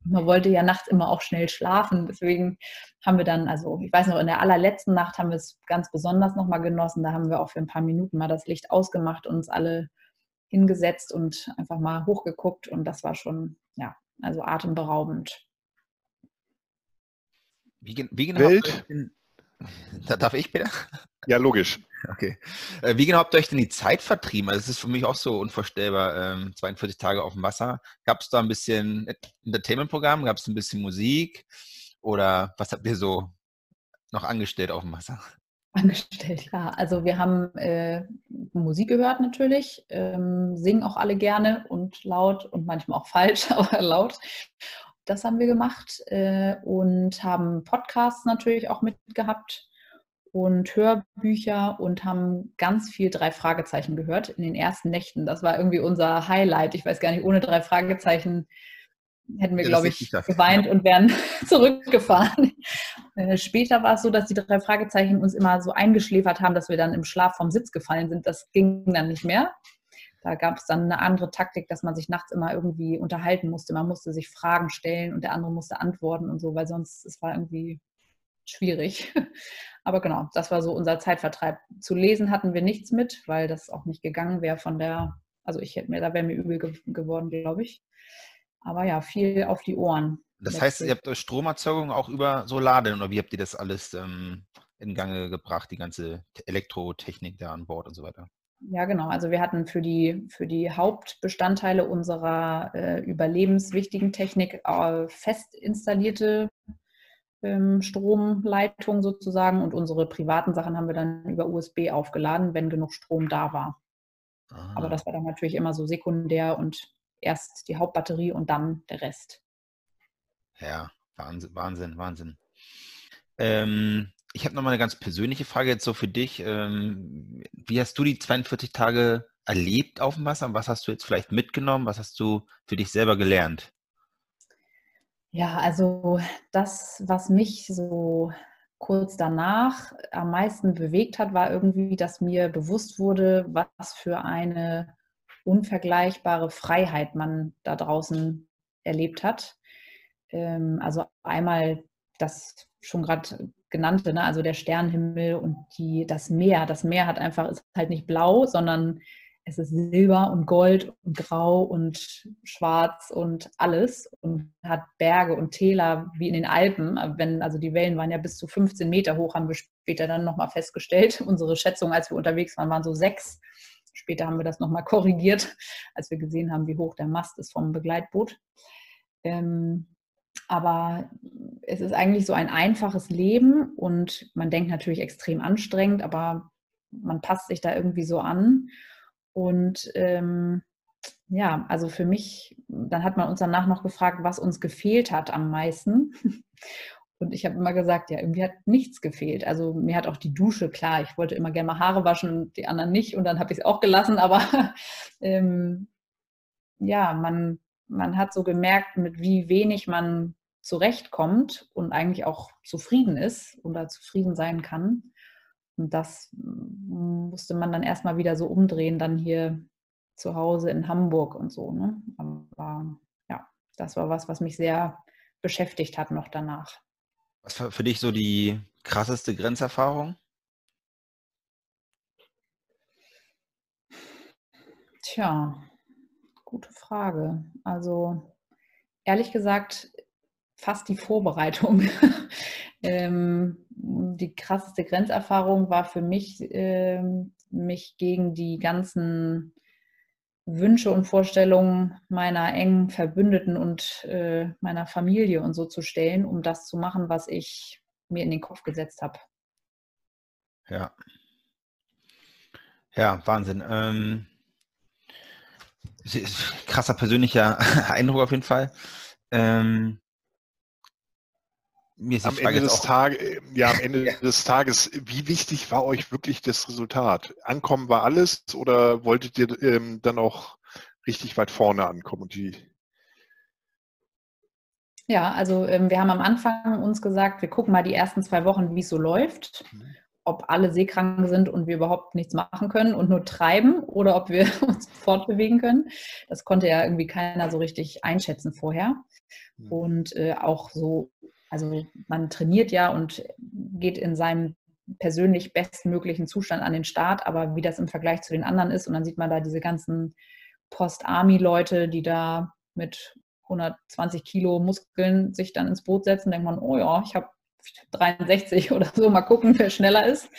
Und man wollte ja nachts immer auch schnell schlafen. Deswegen haben wir dann, also ich weiß noch, in der allerletzten Nacht haben wir es ganz besonders nochmal genossen. Da haben wir auch für ein paar Minuten mal das Licht ausgemacht und uns alle hingesetzt und einfach mal hochgeguckt. Und das war schon, ja, also atemberaubend. Wie, wie genau. Da darf ich, Peter? Ja, logisch. Okay. Äh, wie genau habt ihr euch denn die Zeit vertrieben? Also, es ist für mich auch so unvorstellbar, 42 ähm, Tage auf dem Wasser. Gab es da ein bisschen Entertainment-Programm? Gab es ein bisschen Musik? Oder was habt ihr so noch angestellt auf dem Wasser? Angestellt, ja. Also wir haben äh, Musik gehört natürlich, ähm, singen auch alle gerne und laut und manchmal auch falsch, aber laut. Das haben wir gemacht äh, und haben Podcasts natürlich auch mitgehabt und Hörbücher und haben ganz viel drei Fragezeichen gehört in den ersten Nächten. Das war irgendwie unser Highlight. Ich weiß gar nicht, ohne drei Fragezeichen hätten wir, ja, glaube ich, geweint und wären zurückgefahren. Äh, später war es so, dass die drei Fragezeichen uns immer so eingeschläfert haben, dass wir dann im Schlaf vom Sitz gefallen sind. Das ging dann nicht mehr. Da gab es dann eine andere Taktik, dass man sich nachts immer irgendwie unterhalten musste. Man musste sich Fragen stellen und der andere musste antworten und so, weil sonst es war irgendwie schwierig. Aber genau, das war so unser Zeitvertreib. Zu lesen hatten wir nichts mit, weil das auch nicht gegangen wäre von der, also ich hätte mir, da wäre mir übel ge geworden, glaube ich. Aber ja, viel auf die Ohren. Das heißt, ihr habt Stromerzeugung auch über Solarden oder wie habt ihr das alles ähm, in Gange gebracht, die ganze Elektrotechnik da an Bord und so weiter? Ja, genau. Also wir hatten für die, für die Hauptbestandteile unserer äh, überlebenswichtigen Technik äh, fest installierte ähm, Stromleitung sozusagen und unsere privaten Sachen haben wir dann über USB aufgeladen, wenn genug Strom da war. Aha. Aber das war dann natürlich immer so sekundär und erst die Hauptbatterie und dann der Rest. Ja, Wahnsinn, Wahnsinn, Wahnsinn. Ähm, ich habe nochmal eine ganz persönliche Frage jetzt so für dich. Ähm, wie hast du die 42 Tage erlebt auf dem Wasser? Was hast du jetzt vielleicht mitgenommen? Was hast du für dich selber gelernt? Ja, also das, was mich so kurz danach am meisten bewegt hat, war irgendwie, dass mir bewusst wurde, was für eine unvergleichbare Freiheit man da draußen erlebt hat. Ähm, also einmal das schon gerade genannte, ne? also der Sternenhimmel und die, das Meer. Das Meer hat einfach, ist halt nicht blau, sondern es ist Silber und Gold und Grau und Schwarz und alles und hat Berge und Täler wie in den Alpen. Wenn, also die Wellen waren ja bis zu 15 Meter hoch, haben wir später dann nochmal festgestellt. Unsere Schätzung, als wir unterwegs waren, waren so sechs. Später haben wir das nochmal korrigiert, als wir gesehen haben, wie hoch der Mast ist vom Begleitboot. Ähm, aber es ist eigentlich so ein einfaches Leben und man denkt natürlich extrem anstrengend, aber man passt sich da irgendwie so an. Und ähm, ja, also für mich, dann hat man uns danach noch gefragt, was uns gefehlt hat am meisten. Und ich habe immer gesagt, ja, irgendwie hat nichts gefehlt. Also mir hat auch die Dusche, klar, ich wollte immer gerne mal Haare waschen und die anderen nicht und dann habe ich es auch gelassen, aber ähm, ja, man, man hat so gemerkt, mit wie wenig man zurechtkommt und eigentlich auch zufrieden ist oder zufrieden sein kann. Und das musste man dann erstmal wieder so umdrehen, dann hier zu Hause in Hamburg und so. Ne? Aber ja, das war was, was mich sehr beschäftigt hat noch danach. Was war für dich so die krasseste Grenzerfahrung? Tja, gute Frage. Also ehrlich gesagt, fast die Vorbereitung. ähm, die krasseste Grenzerfahrung war für mich, ähm, mich gegen die ganzen Wünsche und Vorstellungen meiner engen Verbündeten und äh, meiner Familie und so zu stellen, um das zu machen, was ich mir in den Kopf gesetzt habe. Ja. Ja, Wahnsinn. Ähm, krasser persönlicher Eindruck auf jeden Fall. Ähm, am Ende, des Tage, äh, ja, am Ende ja. des Tages, wie wichtig war euch wirklich das Resultat? Ankommen war alles oder wolltet ihr ähm, dann auch richtig weit vorne ankommen? Und die ja, also ähm, wir haben am Anfang uns gesagt, wir gucken mal die ersten zwei Wochen, wie es so läuft, mhm. ob alle seekrank sind und wir überhaupt nichts machen können und nur treiben oder ob wir uns fortbewegen können. Das konnte ja irgendwie keiner so richtig einschätzen vorher. Mhm. Und äh, auch so also man trainiert ja und geht in seinem persönlich bestmöglichen Zustand an den Start, aber wie das im Vergleich zu den anderen ist und dann sieht man da diese ganzen Post-Army-Leute, die da mit 120 Kilo Muskeln sich dann ins Boot setzen, denkt man, oh ja, ich habe 63 oder so, mal gucken, wer schneller ist.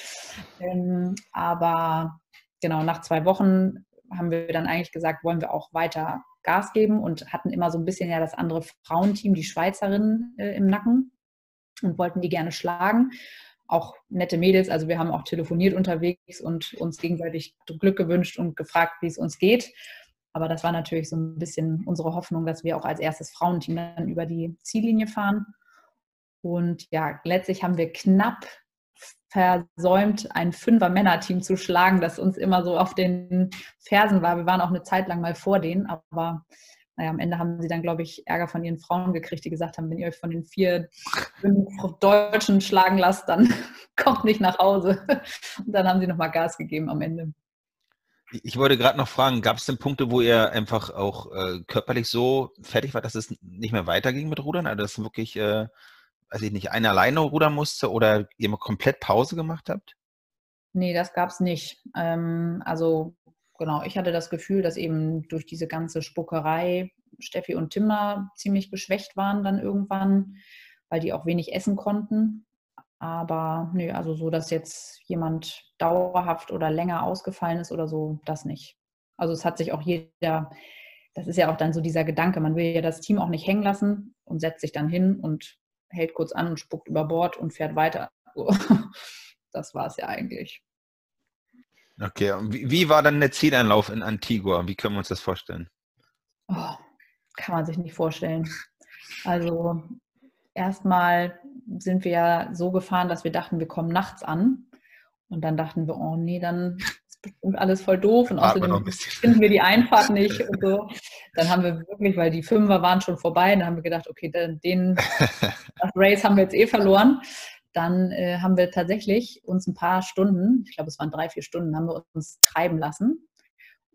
Ähm, aber genau, nach zwei Wochen haben wir dann eigentlich gesagt, wollen wir auch weiter Gas geben und hatten immer so ein bisschen ja das andere Frauenteam, die Schweizerinnen äh, im Nacken und wollten die gerne schlagen. Auch nette Mädels, also wir haben auch telefoniert unterwegs und uns gegenseitig Glück gewünscht und gefragt, wie es uns geht. Aber das war natürlich so ein bisschen unsere Hoffnung, dass wir auch als erstes Frauenteam dann über die Ziellinie fahren. Und ja, letztlich haben wir knapp versäumt, ein Fünfer-Männer-Team zu schlagen, das uns immer so auf den Fersen war. Wir waren auch eine Zeit lang mal vor denen, aber naja, am Ende haben sie dann, glaube ich, Ärger von ihren Frauen gekriegt, die gesagt haben, wenn ihr euch von den vier Deutschen schlagen lasst, dann kommt nicht nach Hause. Und dann haben sie nochmal Gas gegeben am Ende. Ich wollte gerade noch fragen, gab es denn Punkte, wo ihr einfach auch äh, körperlich so fertig war, dass es nicht mehr weiterging mit Rudern? Also dass wirklich, äh, weiß ich nicht, einer alleine rudern musste oder ihr komplett Pause gemacht habt? Nee, das gab es nicht. Ähm, also genau, ich hatte das Gefühl, dass eben durch diese ganze Spuckerei Steffi und Timmer ziemlich geschwächt waren dann irgendwann, weil die auch wenig essen konnten. Aber nö, also so, dass jetzt jemand dauerhaft oder länger ausgefallen ist oder so, das nicht. Also es hat sich auch jeder, das ist ja auch dann so dieser Gedanke, man will ja das Team auch nicht hängen lassen und setzt sich dann hin und hält kurz an und spuckt über Bord und fährt weiter. Das war es ja eigentlich. Okay, und wie, war dann der Zieleinlauf in Antigua? Wie können wir uns das vorstellen? Oh, kann man sich nicht vorstellen. Also erstmal sind wir ja so gefahren, dass wir dachten, wir kommen nachts an. Und dann dachten wir, oh nee, dann bestimmt alles voll doof. Und außerdem finden wir die Einfahrt nicht und so. Dann haben wir wirklich, weil die Fünfer waren schon vorbei, dann haben wir gedacht, okay, den, das Race haben wir jetzt eh verloren. Dann äh, haben wir tatsächlich uns ein paar Stunden, ich glaube es waren drei, vier Stunden, haben wir uns treiben lassen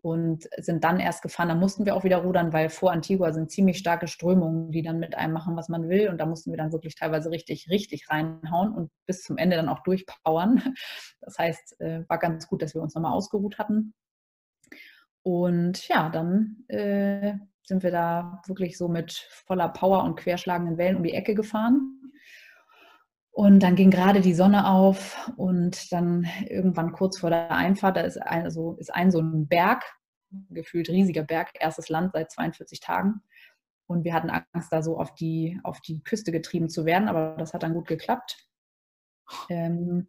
und sind dann erst gefahren. Da mussten wir auch wieder rudern, weil vor Antigua sind ziemlich starke Strömungen, die dann mit einem machen, was man will. Und da mussten wir dann wirklich teilweise richtig, richtig reinhauen und bis zum Ende dann auch durchpowern. Das heißt, äh, war ganz gut, dass wir uns nochmal ausgeruht hatten. Und ja, dann äh, sind wir da wirklich so mit voller Power und querschlagenden Wellen um die Ecke gefahren. Und dann ging gerade die Sonne auf und dann irgendwann kurz vor der Einfahrt, da ist, also ist ein so ein Berg, gefühlt riesiger Berg, erstes Land seit 42 Tagen. Und wir hatten Angst, da so auf die, auf die Küste getrieben zu werden, aber das hat dann gut geklappt. Ähm,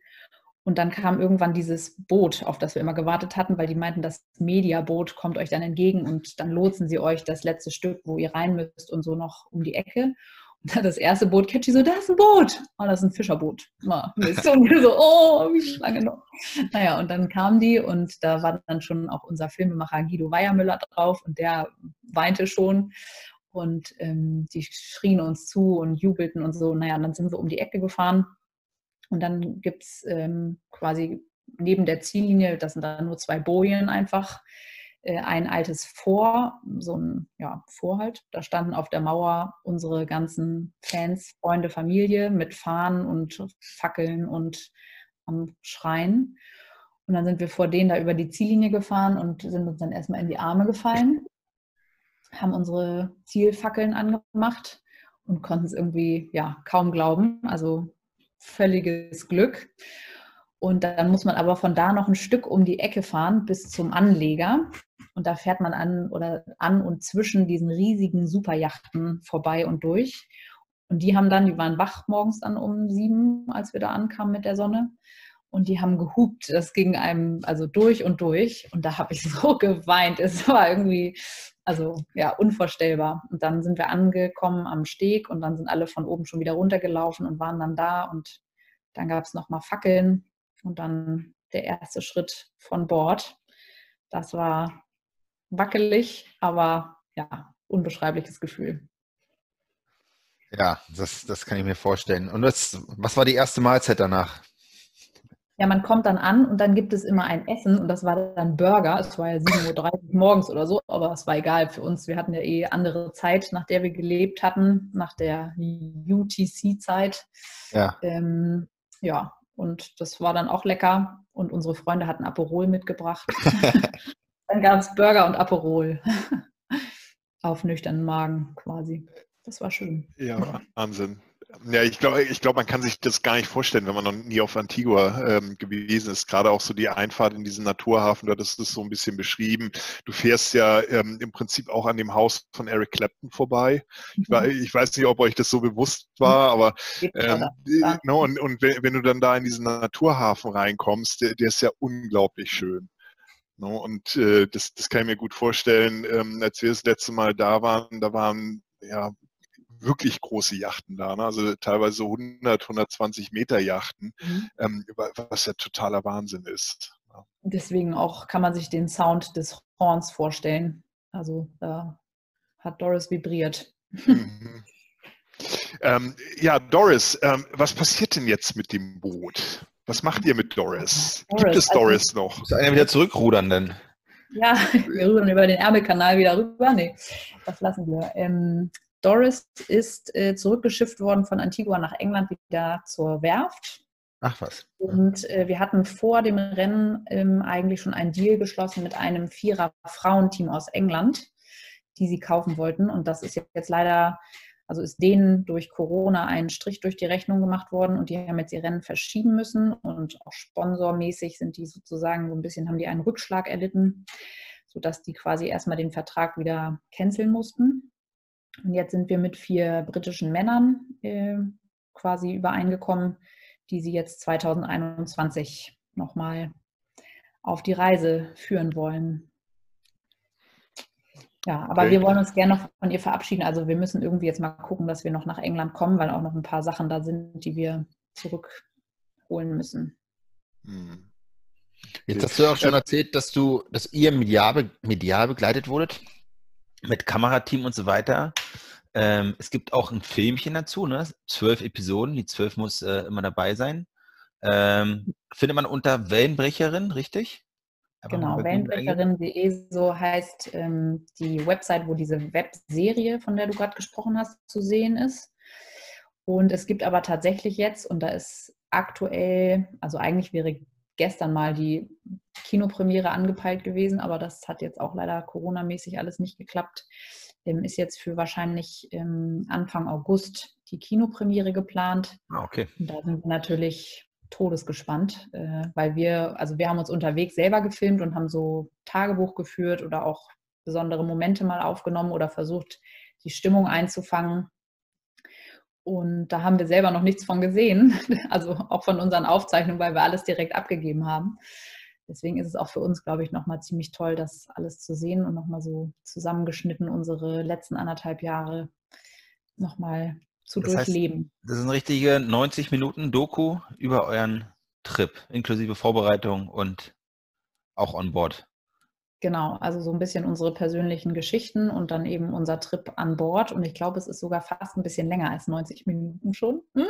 und dann kam irgendwann dieses Boot, auf das wir immer gewartet hatten, weil die meinten, das Mediaboot kommt euch dann entgegen und dann lotsen sie euch das letzte Stück, wo ihr rein müsst und so noch um die Ecke. das erste Boot catchy so, da ist ein Boot. Oh, das ist ein Fischerboot. Ja, so, oh, wie lange noch. Naja, und dann kamen die und da war dann schon auch unser Filmemacher Guido Weiermüller drauf und der weinte schon. Und ähm, die schrien uns zu und jubelten und so. Naja, und dann sind wir um die Ecke gefahren. Und dann gibt es ähm, quasi neben der Ziellinie, das sind dann nur zwei Bojen einfach, ein altes Vor, so ein ja, Vorhalt. Da standen auf der Mauer unsere ganzen Fans, Freunde, Familie mit Fahnen und Fackeln und am Schreien. Und dann sind wir vor denen da über die Ziellinie gefahren und sind uns dann erstmal in die Arme gefallen, haben unsere Zielfackeln angemacht und konnten es irgendwie ja kaum glauben. Also völliges Glück. Und dann muss man aber von da noch ein Stück um die Ecke fahren bis zum Anleger. Und da fährt man an oder an und zwischen diesen riesigen Superjachten vorbei und durch. Und die haben dann, die waren wach morgens dann um sieben, als wir da ankamen mit der Sonne. Und die haben gehupt. Das ging einem also durch und durch. Und da habe ich so geweint. Es war irgendwie, also ja, unvorstellbar. Und dann sind wir angekommen am Steg und dann sind alle von oben schon wieder runtergelaufen und waren dann da. Und dann gab es nochmal Fackeln und dann der erste Schritt von Bord. Das war wackelig, aber ja, unbeschreibliches Gefühl. Ja, das, das kann ich mir vorstellen. Und das, was war die erste Mahlzeit danach? Ja, man kommt dann an und dann gibt es immer ein Essen und das war dann Burger. Es war ja 7.30 Uhr morgens oder so, aber es war egal für uns. Wir hatten ja eh andere Zeit, nach der wir gelebt hatten, nach der UTC-Zeit. Ja. Ähm, ja, und das war dann auch lecker. Und unsere Freunde hatten Aperol mitgebracht. dann gab es Burger und Aperol. Auf nüchternen Magen quasi. Das war schön. Ja, Wahnsinn. Ja, ich glaube, ich glaube, man kann sich das gar nicht vorstellen, wenn man noch nie auf Antigua ähm, gewesen ist. Gerade auch so die Einfahrt in diesen Naturhafen, du hattest das so ein bisschen beschrieben. Du fährst ja ähm, im Prinzip auch an dem Haus von Eric Clapton vorbei. Mhm. Ich, ich, weiß nicht, ob euch das so bewusst war, aber ähm, ja. no, und, und wenn, wenn, du dann da in diesen Naturhafen reinkommst, der, der ist ja unglaublich schön. No, und äh, das, das kann ich mir gut vorstellen. Ähm, als wir das letzte Mal da waren, da waren ja wirklich große Yachten da, ne? also teilweise 100, 120 Meter Yachten, mhm. ähm, was ja totaler Wahnsinn ist. Ja. Deswegen auch kann man sich den Sound des Horns vorstellen. Also da hat Doris vibriert. Mhm. Ähm, ja, Doris, ähm, was passiert denn jetzt mit dem Boot? Was macht ihr mit Doris? Doris Gibt es Doris also, noch? Muss einer wieder zurückrudern denn? Ja, wir rühren über den Ärmelkanal wieder rüber. Nee, das lassen wir. Ähm, Doris ist äh, zurückgeschifft worden von Antigua nach England wieder zur Werft. Ach was. Und äh, wir hatten vor dem Rennen ähm, eigentlich schon einen Deal geschlossen mit einem Vierer-Frauenteam aus England, die sie kaufen wollten. Und das ist jetzt leider, also ist denen durch Corona ein Strich durch die Rechnung gemacht worden und die haben jetzt ihr Rennen verschieben müssen. Und auch sponsormäßig sind die sozusagen so ein bisschen, haben die einen Rückschlag erlitten, sodass die quasi erstmal den Vertrag wieder canceln mussten. Und jetzt sind wir mit vier britischen Männern äh, quasi übereingekommen, die sie jetzt 2021 nochmal auf die Reise führen wollen. Ja, aber okay. wir wollen uns gerne noch von ihr verabschieden. Also wir müssen irgendwie jetzt mal gucken, dass wir noch nach England kommen, weil auch noch ein paar Sachen da sind, die wir zurückholen müssen. Hm. Jetzt hast du auch schon erzählt, dass du, dass ihr medial, medial begleitet wurdet mit Kamerateam und so weiter. Ähm, es gibt auch ein Filmchen dazu, ne? zwölf Episoden, die zwölf muss äh, immer dabei sein. Ähm, findet man unter Wellenbrecherin, richtig? Aber genau, wellenbrecherin.de, so heißt ähm, die Website, wo diese Webserie, von der du gerade gesprochen hast, zu sehen ist. Und es gibt aber tatsächlich jetzt, und da ist aktuell, also eigentlich wäre gestern mal die Kinopremiere angepeilt gewesen, aber das hat jetzt auch leider Corona-mäßig alles nicht geklappt ähm, ist jetzt für wahrscheinlich ähm, Anfang August die Kinopremiere geplant. Ah, okay. Und da sind wir natürlich todesgespannt, äh, weil wir, also wir haben uns unterwegs selber gefilmt und haben so Tagebuch geführt oder auch besondere Momente mal aufgenommen oder versucht, die Stimmung einzufangen. Und da haben wir selber noch nichts von gesehen, also auch von unseren Aufzeichnungen, weil wir alles direkt abgegeben haben deswegen ist es auch für uns, glaube ich, nochmal ziemlich toll, das alles zu sehen und nochmal so zusammengeschnitten unsere letzten anderthalb Jahre nochmal zu das durchleben. Heißt, das ist eine richtige 90 Minuten Doku über euren Trip, inklusive Vorbereitung und auch on board. Genau, also so ein bisschen unsere persönlichen Geschichten und dann eben unser Trip an Bord. Und ich glaube, es ist sogar fast ein bisschen länger als 90 Minuten schon. Hm?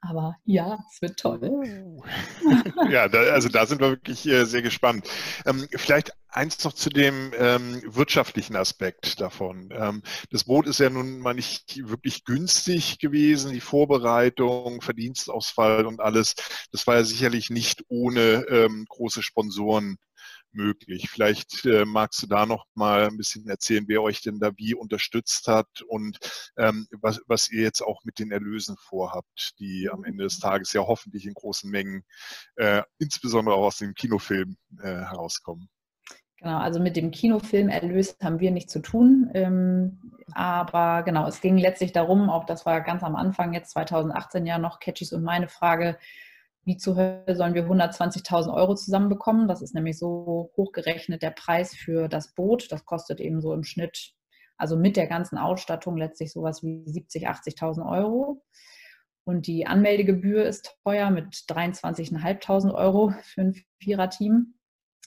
Aber ja, es wird toll. Oh. ja, da, also da sind wir wirklich äh, sehr gespannt. Ähm, vielleicht eins noch zu dem ähm, wirtschaftlichen Aspekt davon. Ähm, das Boot ist ja nun mal nicht wirklich günstig gewesen, die Vorbereitung, Verdienstausfall und alles. Das war ja sicherlich nicht ohne große Sponsoren möglich. Vielleicht äh, magst du da noch mal ein bisschen erzählen, wer euch denn da wie unterstützt hat und ähm, was, was ihr jetzt auch mit den Erlösen vorhabt, die am Ende des Tages ja hoffentlich in großen Mengen, äh, insbesondere auch aus dem Kinofilm, äh, herauskommen. Genau, also mit dem Kinofilm Erlös haben wir nichts zu tun. Ähm, aber genau, es ging letztlich darum, auch das war ganz am Anfang, jetzt 2018 ja noch Catchies und meine Frage, wie zur Hölle sollen wir 120.000 Euro zusammenbekommen? Das ist nämlich so hochgerechnet der Preis für das Boot. Das kostet eben so im Schnitt, also mit der ganzen Ausstattung letztlich sowas wie 70.000, 80.000 Euro. Und die Anmeldegebühr ist teuer mit 23.500 Euro für ein Viererteam.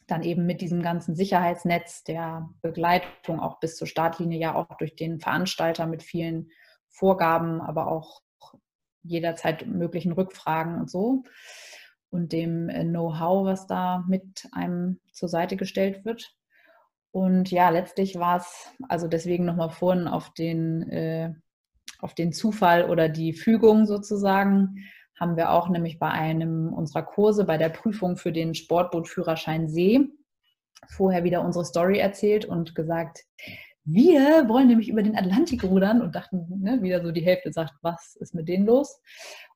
Dann eben mit diesem ganzen Sicherheitsnetz der Begleitung auch bis zur Startlinie, ja auch durch den Veranstalter mit vielen Vorgaben, aber auch jederzeit möglichen Rückfragen und so und dem äh, Know-how, was da mit einem zur Seite gestellt wird. Und ja, letztlich war es, also deswegen nochmal vorhin auf den, äh, auf den Zufall oder die Fügung sozusagen, haben wir auch nämlich bei einem unserer Kurse, bei der Prüfung für den Sportbootführerschein See, vorher wieder unsere Story erzählt und gesagt, wir wollen nämlich über den Atlantik rudern und dachten, ne, wieder so die Hälfte sagt, was ist mit denen los?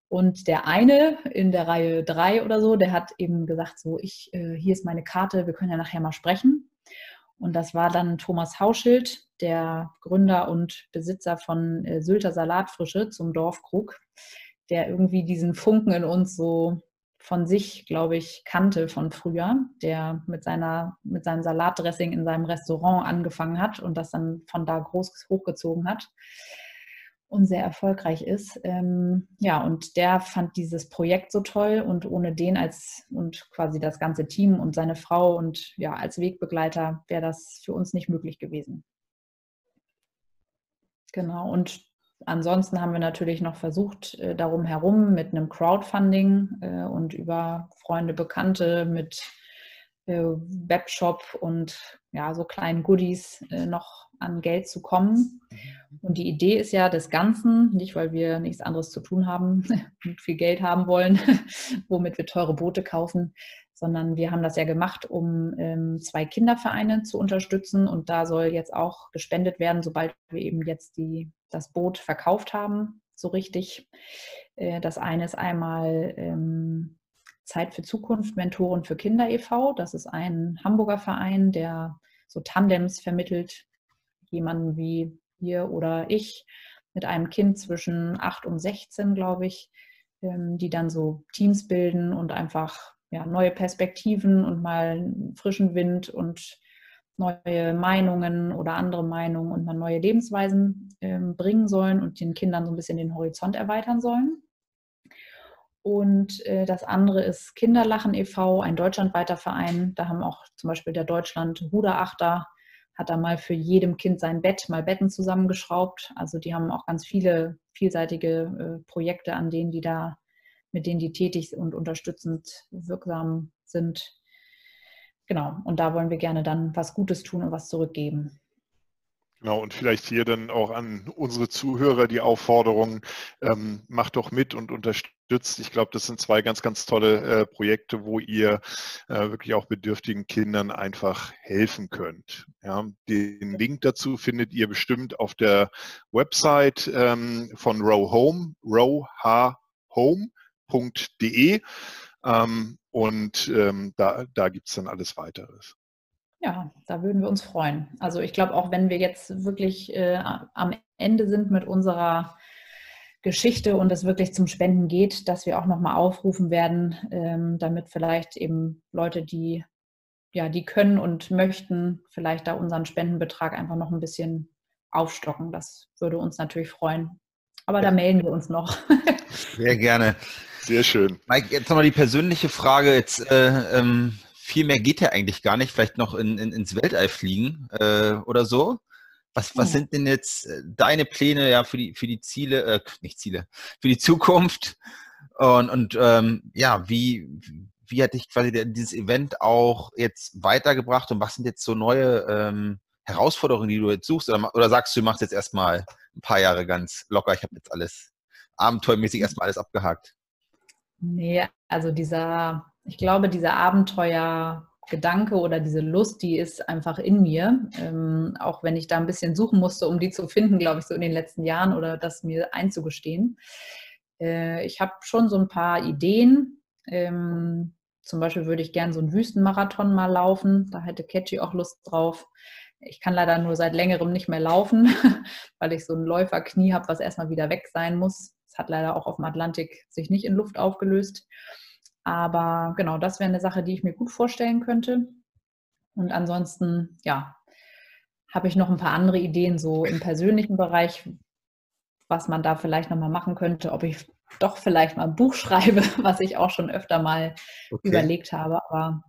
Und der eine in der Reihe 3 oder so, der hat eben gesagt, so, ich, äh, hier ist meine Karte, wir können ja nachher mal sprechen. Und das war dann Thomas Hauschild, der Gründer und Besitzer von äh, Sylter Salatfrische zum Dorfkrug, der irgendwie diesen Funken in uns so von sich, glaube ich, kannte von früher, der mit, seiner, mit seinem Salatdressing in seinem Restaurant angefangen hat und das dann von da groß hochgezogen hat und sehr erfolgreich ist. Ähm, ja, und der fand dieses Projekt so toll und ohne den als und quasi das ganze Team und seine Frau und ja, als Wegbegleiter wäre das für uns nicht möglich gewesen. Genau, und Ansonsten haben wir natürlich noch versucht, äh, darum herum mit einem Crowdfunding äh, und über Freunde, Bekannte mit Webshop und ja, so kleinen Goodies äh, noch an Geld zu kommen. Mhm. Und die Idee ist ja des Ganzen, nicht weil wir nichts anderes zu tun haben und viel Geld haben wollen, womit wir teure Boote kaufen, sondern wir haben das ja gemacht, um ähm, zwei Kindervereine zu unterstützen. Und da soll jetzt auch gespendet werden, sobald wir eben jetzt die, das Boot verkauft haben, so richtig. Äh, das eine ist einmal ähm, Zeit für Zukunft, Mentoren für Kinder e.V. Das ist ein Hamburger Verein, der so Tandems vermittelt, jemanden wie ihr oder ich mit einem Kind zwischen 8 und 16, glaube ich, ähm, die dann so Teams bilden und einfach ja, neue Perspektiven und mal frischen Wind und neue Meinungen oder andere Meinungen und mal neue Lebensweisen ähm, bringen sollen und den Kindern so ein bisschen den Horizont erweitern sollen. Und äh, das andere ist Kinderlachen e.V., ein deutschlandweiter Verein. Da haben auch zum Beispiel der Deutschland Ruderachter hat da mal für jedem Kind sein Bett, mal Betten zusammengeschraubt. Also die haben auch ganz viele vielseitige äh, Projekte, an denen die da, mit denen die tätig und unterstützend wirksam sind. Genau, und da wollen wir gerne dann was Gutes tun und was zurückgeben. Genau, und vielleicht hier dann auch an unsere Zuhörer die Aufforderung, ähm, macht doch mit und unterstützt. Ich glaube, das sind zwei ganz, ganz tolle äh, Projekte, wo ihr äh, wirklich auch bedürftigen Kindern einfach helfen könnt. Ja, den Link dazu findet ihr bestimmt auf der Website ähm, von Row Home, rowhome.de. Ähm, und ähm, da, da gibt es dann alles weiteres. Ja, da würden wir uns freuen. Also ich glaube, auch wenn wir jetzt wirklich äh, am Ende sind mit unserer Geschichte und es wirklich zum Spenden geht, dass wir auch nochmal aufrufen werden, ähm, damit vielleicht eben Leute, die ja, die können und möchten, vielleicht da unseren Spendenbetrag einfach noch ein bisschen aufstocken. Das würde uns natürlich freuen. Aber da melden wir uns noch. Sehr gerne. Sehr schön. Mike, jetzt nochmal die persönliche Frage. Jetzt äh, ähm, viel mehr geht ja eigentlich gar nicht, vielleicht noch in, in, ins Weltall fliegen äh, oder so. Was, was sind denn jetzt äh, deine Pläne ja für die für die Ziele, äh, nicht Ziele, für die Zukunft? Und, und ähm, ja, wie, wie hat dich quasi dieses Event auch jetzt weitergebracht und was sind jetzt so neue ähm, Herausforderungen, die du jetzt suchst? Oder, oder sagst du, du machst jetzt erstmal ein paar Jahre ganz locker, ich habe jetzt alles abenteuermäßig erstmal alles abgehakt? Nee, also dieser ich glaube, dieser Abenteuergedanke oder diese Lust, die ist einfach in mir. Ähm, auch wenn ich da ein bisschen suchen musste, um die zu finden, glaube ich, so in den letzten Jahren oder das mir einzugestehen. Äh, ich habe schon so ein paar Ideen. Ähm, zum Beispiel würde ich gerne so einen Wüstenmarathon mal laufen. Da hätte Catchy auch Lust drauf. Ich kann leider nur seit längerem nicht mehr laufen, weil ich so ein Läuferknie habe, was erstmal wieder weg sein muss. Es hat leider auch auf dem Atlantik sich nicht in Luft aufgelöst. Aber genau, das wäre eine Sache, die ich mir gut vorstellen könnte. Und ansonsten, ja, habe ich noch ein paar andere Ideen so im persönlichen Bereich, was man da vielleicht nochmal machen könnte, ob ich doch vielleicht mal ein Buch schreibe, was ich auch schon öfter mal okay. überlegt habe. Aber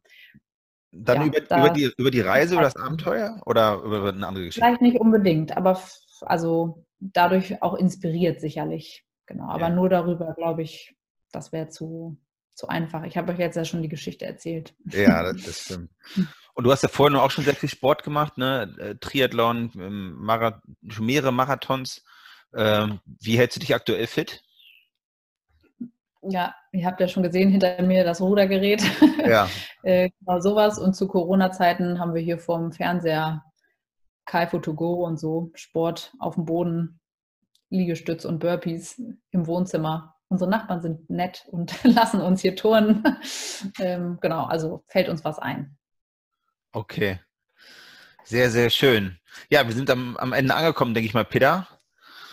dann ja, über, da, über, die, über die Reise oder das Abenteuer oder über eine andere Geschichte? Vielleicht nicht unbedingt, aber also dadurch auch inspiriert sicherlich. Genau, aber ja. nur darüber, glaube ich, das wäre zu, zu einfach. Ich habe euch jetzt ja schon die Geschichte erzählt. Ja, das, das stimmt. Und du hast ja vorhin auch schon sehr viel Sport gemacht, ne? Äh, Triathlon, ähm, Marath mehrere Marathons. Ähm, wie hältst du dich aktuell fit? Ja, ihr habt ja schon gesehen, hinter mir das Rudergerät. Ja. äh, genau sowas. Und zu Corona-Zeiten haben wir hier vorm Fernseher Kaifu to go und so Sport auf dem Boden, Liegestütz und Burpees im Wohnzimmer unsere Nachbarn sind nett und lassen uns hier turnen. ähm, genau, also fällt uns was ein. Okay. Sehr, sehr schön. Ja, wir sind am, am Ende angekommen, denke ich mal, Peter.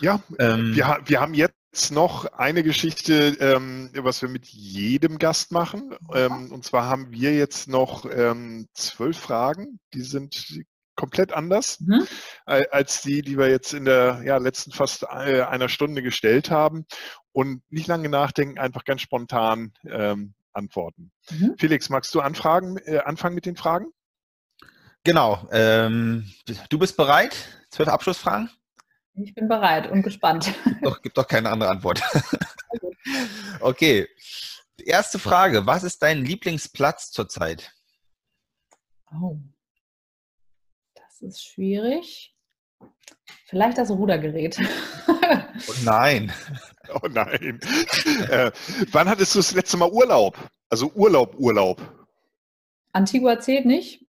Ja, ähm, wir, wir haben jetzt noch eine Geschichte, ähm, was wir mit jedem Gast machen. Ähm, und zwar haben wir jetzt noch ähm, zwölf Fragen. Die sind komplett anders mhm. als die, die wir jetzt in der ja, letzten fast äh, einer Stunde gestellt haben. Und nicht lange nachdenken, einfach ganz spontan ähm, antworten. Mhm. Felix, magst du anfragen, äh, anfangen mit den Fragen? Genau. Ähm, du bist bereit? Zwölf Abschlussfragen? Ich bin bereit und gespannt. Doch, gibt doch keine andere Antwort. okay. Erste Frage. Was ist dein Lieblingsplatz zurzeit? Oh. Das ist schwierig. Vielleicht das Rudergerät. Oh nein. Oh nein. äh, wann hattest du das letzte Mal Urlaub? Also Urlaub, Urlaub. Antigua zählt nicht.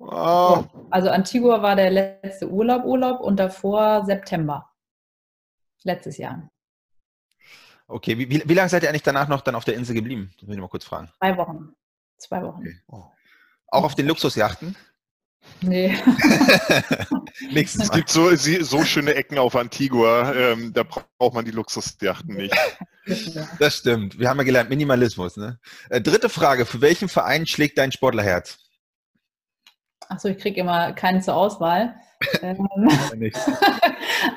Oh, Also Antigua war der letzte Urlaub, Urlaub und davor September. Letztes Jahr. Okay, wie, wie, wie lange seid ihr eigentlich danach noch dann auf der Insel geblieben? Das muss ich mal kurz fragen. Zwei Wochen. Zwei Wochen. Okay. Auch auf den Luxusjachten? Nee. Nächstes es gibt so, so schöne Ecken auf Antigua, ähm, da braucht man die Luxusjachten nicht. Das stimmt. Wir haben ja gelernt, Minimalismus. Ne? Äh, dritte Frage. Für welchen Verein schlägt dein Sportlerherz? Achso, ich kriege immer keinen zur Auswahl. Ähm,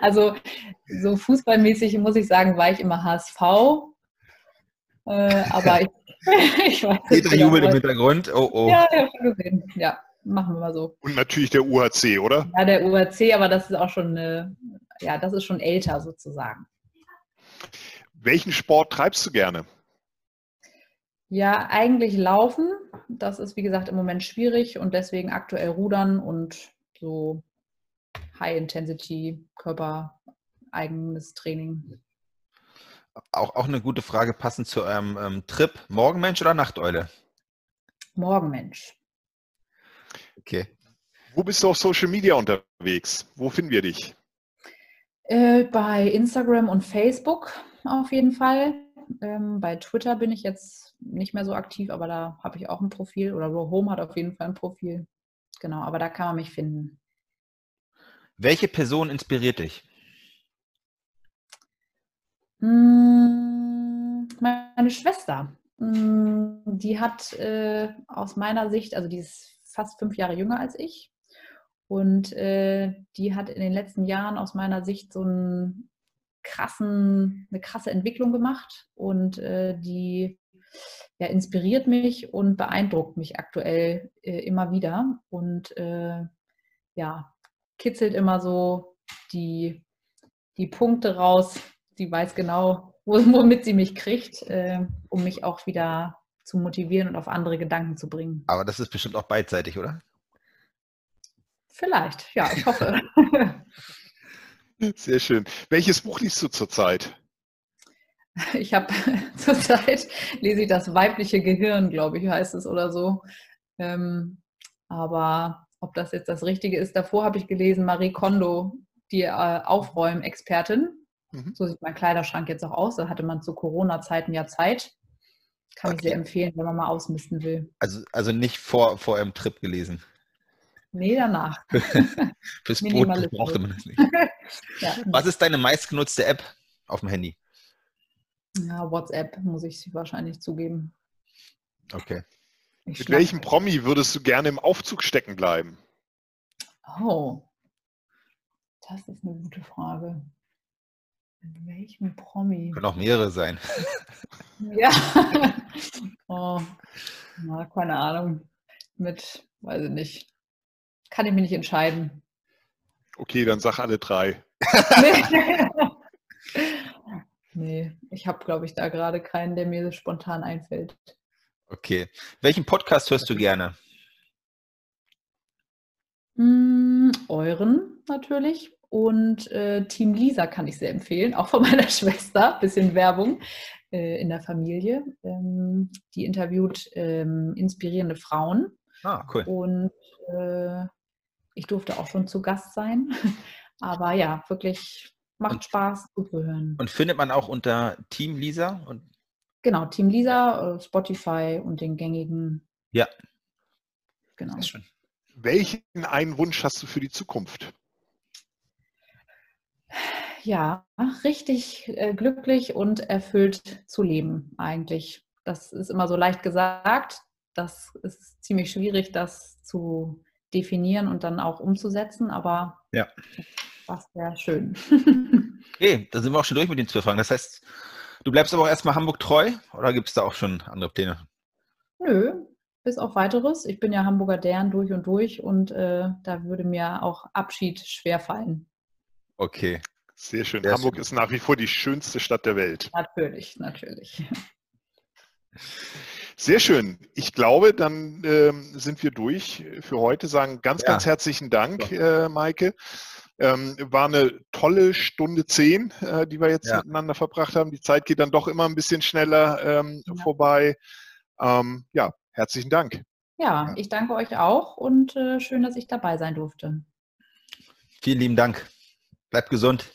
also so fußballmäßig muss ich sagen, war ich immer HSV. Äh, aber ich, ich weiß Peter nicht, jubelt im Hintergrund. Oh, oh. Ja, ja, schon gesehen. Ja, machen wir mal so. Und natürlich der UHC, oder? Ja, der UAC, aber das ist auch schon, äh, ja, das ist schon älter sozusagen. Welchen Sport treibst du gerne? Ja, eigentlich laufen. Das ist, wie gesagt, im Moment schwierig und deswegen aktuell rudern und so High-Intensity, körpereigenes Training. Auch, auch eine gute Frage passend zu eurem ähm, Trip. Morgenmensch oder Nachteule? Morgenmensch. Okay. Wo bist du auf Social Media unterwegs? Wo finden wir dich? Äh, bei Instagram und Facebook auf jeden Fall. Ähm, bei Twitter bin ich jetzt nicht mehr so aktiv, aber da habe ich auch ein Profil. Oder Raw Home hat auf jeden Fall ein Profil. Genau, aber da kann man mich finden. Welche Person inspiriert dich? Mm, Meine Schwester, mm, die hat äh, aus meiner Sicht, also die ist fast fünf Jahre jünger als ich. Und äh, die hat in den letzten Jahren aus meiner Sicht so einen krassen, eine krasse Entwicklung gemacht und äh, die ja, inspiriert mich und beeindruckt mich aktuell äh, immer wieder und äh, ja, kitzelt immer so die, die Punkte raus. Sie weiß genau, wo- womit sie mich kriegt, äh, um mich auch wieder zu motivieren und auf andere Gedanken zu bringen. Aber das ist bestimmt auch beidseitig, oder? Vielleicht, ja, ich hoffe. Sehr schön. Welches Buch liest du zurzeit? Ich habe zurzeit lese ich das weibliche Gehirn, glaube ich, heißt es oder so. Ähm, aber ob das jetzt das Richtige ist, davor habe ich gelesen Marie Kondo, die äh, Aufräumexpertin. Mhm. So sieht mein Kleiderschrank jetzt auch aus. Da hatte man zu Corona-Zeiten ja Zeit. Kann ich Okay. sehr empfehlen, wenn man mal ausmisten will. Also, also nicht vor, vor eurem Trip gelesen. Nee, danach. Fürs Boot Minimalismus. brauchte man das nicht. Ja, Was ist deine meistgenutzte App auf dem Handy? ja, WhatsApp muss ich wahrscheinlich zugeben. Okay. Ich Mit welchem Promi würdest du gerne im Aufzug stecken bleiben? Oh, das ist eine gute Frage. Mit welchem Promi? Können auch mehrere sein. Ja. oh, na, keine Ahnung. Mit, weiß ich nicht. Kann ich mich nicht entscheiden. Okay, dann sag alle drei. nee, nee ich habe, glaube ich, da gerade keinen, der mir spontan einfällt. Okay. Welchen Podcast hörst du gerne? Mm, euren natürlich. Und äh, Team Lisa kann ich sehr empfehlen, auch von meiner Schwester. Bisschen Werbung äh, in der Familie. Ähm, die interviewt ähm, inspirierende Frauen. Ah, cool. Und äh, ich durfte auch schon zu Gast sein. Aber ja, wirklich macht Und- Spaß zuzuhören. Und findet man auch unter Team Lisa? Und Genau, Team Lisa, äh, Spotify und den gängigen. Ja. Genau. Sehr schön. Welchen einen Wunsch hast du für die Zukunft? Ja, richtig äh, glücklich und erfüllt zu leben eigentlich. Das ist immer so leicht gesagt. Das ist ziemlich schwierig, das zu definieren und dann auch umzusetzen, aber Ja. das wäre schön. Okay, da sind wir auch schon durch mit den zwölf Fragen. Das heißt, du bleibst aber auch erstmal Hamburg treu oder gibt es da auch schon andere Pläne? Nö, bis auf weiteres. Ich bin ja Hamburger Dern durch und durch und äh, da würde mir auch Abschied schwerfallen. Okay. Sehr schön. Sehr Hamburg schön. ist nach wie vor die schönste Stadt der Welt. Natürlich, natürlich. Sehr schön. Ich glaube, dann ähm, sind wir durch für heute. Sagen ganz, Ja. ganz herzlichen Dank, äh, Maike. Ähm, war eine tolle Stunde zehn, äh, die wir jetzt Ja. miteinander verbracht haben. Die Zeit geht dann doch immer ein bisschen schneller ähm, Ja. vorbei. Ähm, ja, herzlichen Dank. Ja, Ja. ich danke euch auch und äh, schön, dass ich dabei sein durfte. Vielen lieben Dank. Bleibt gesund.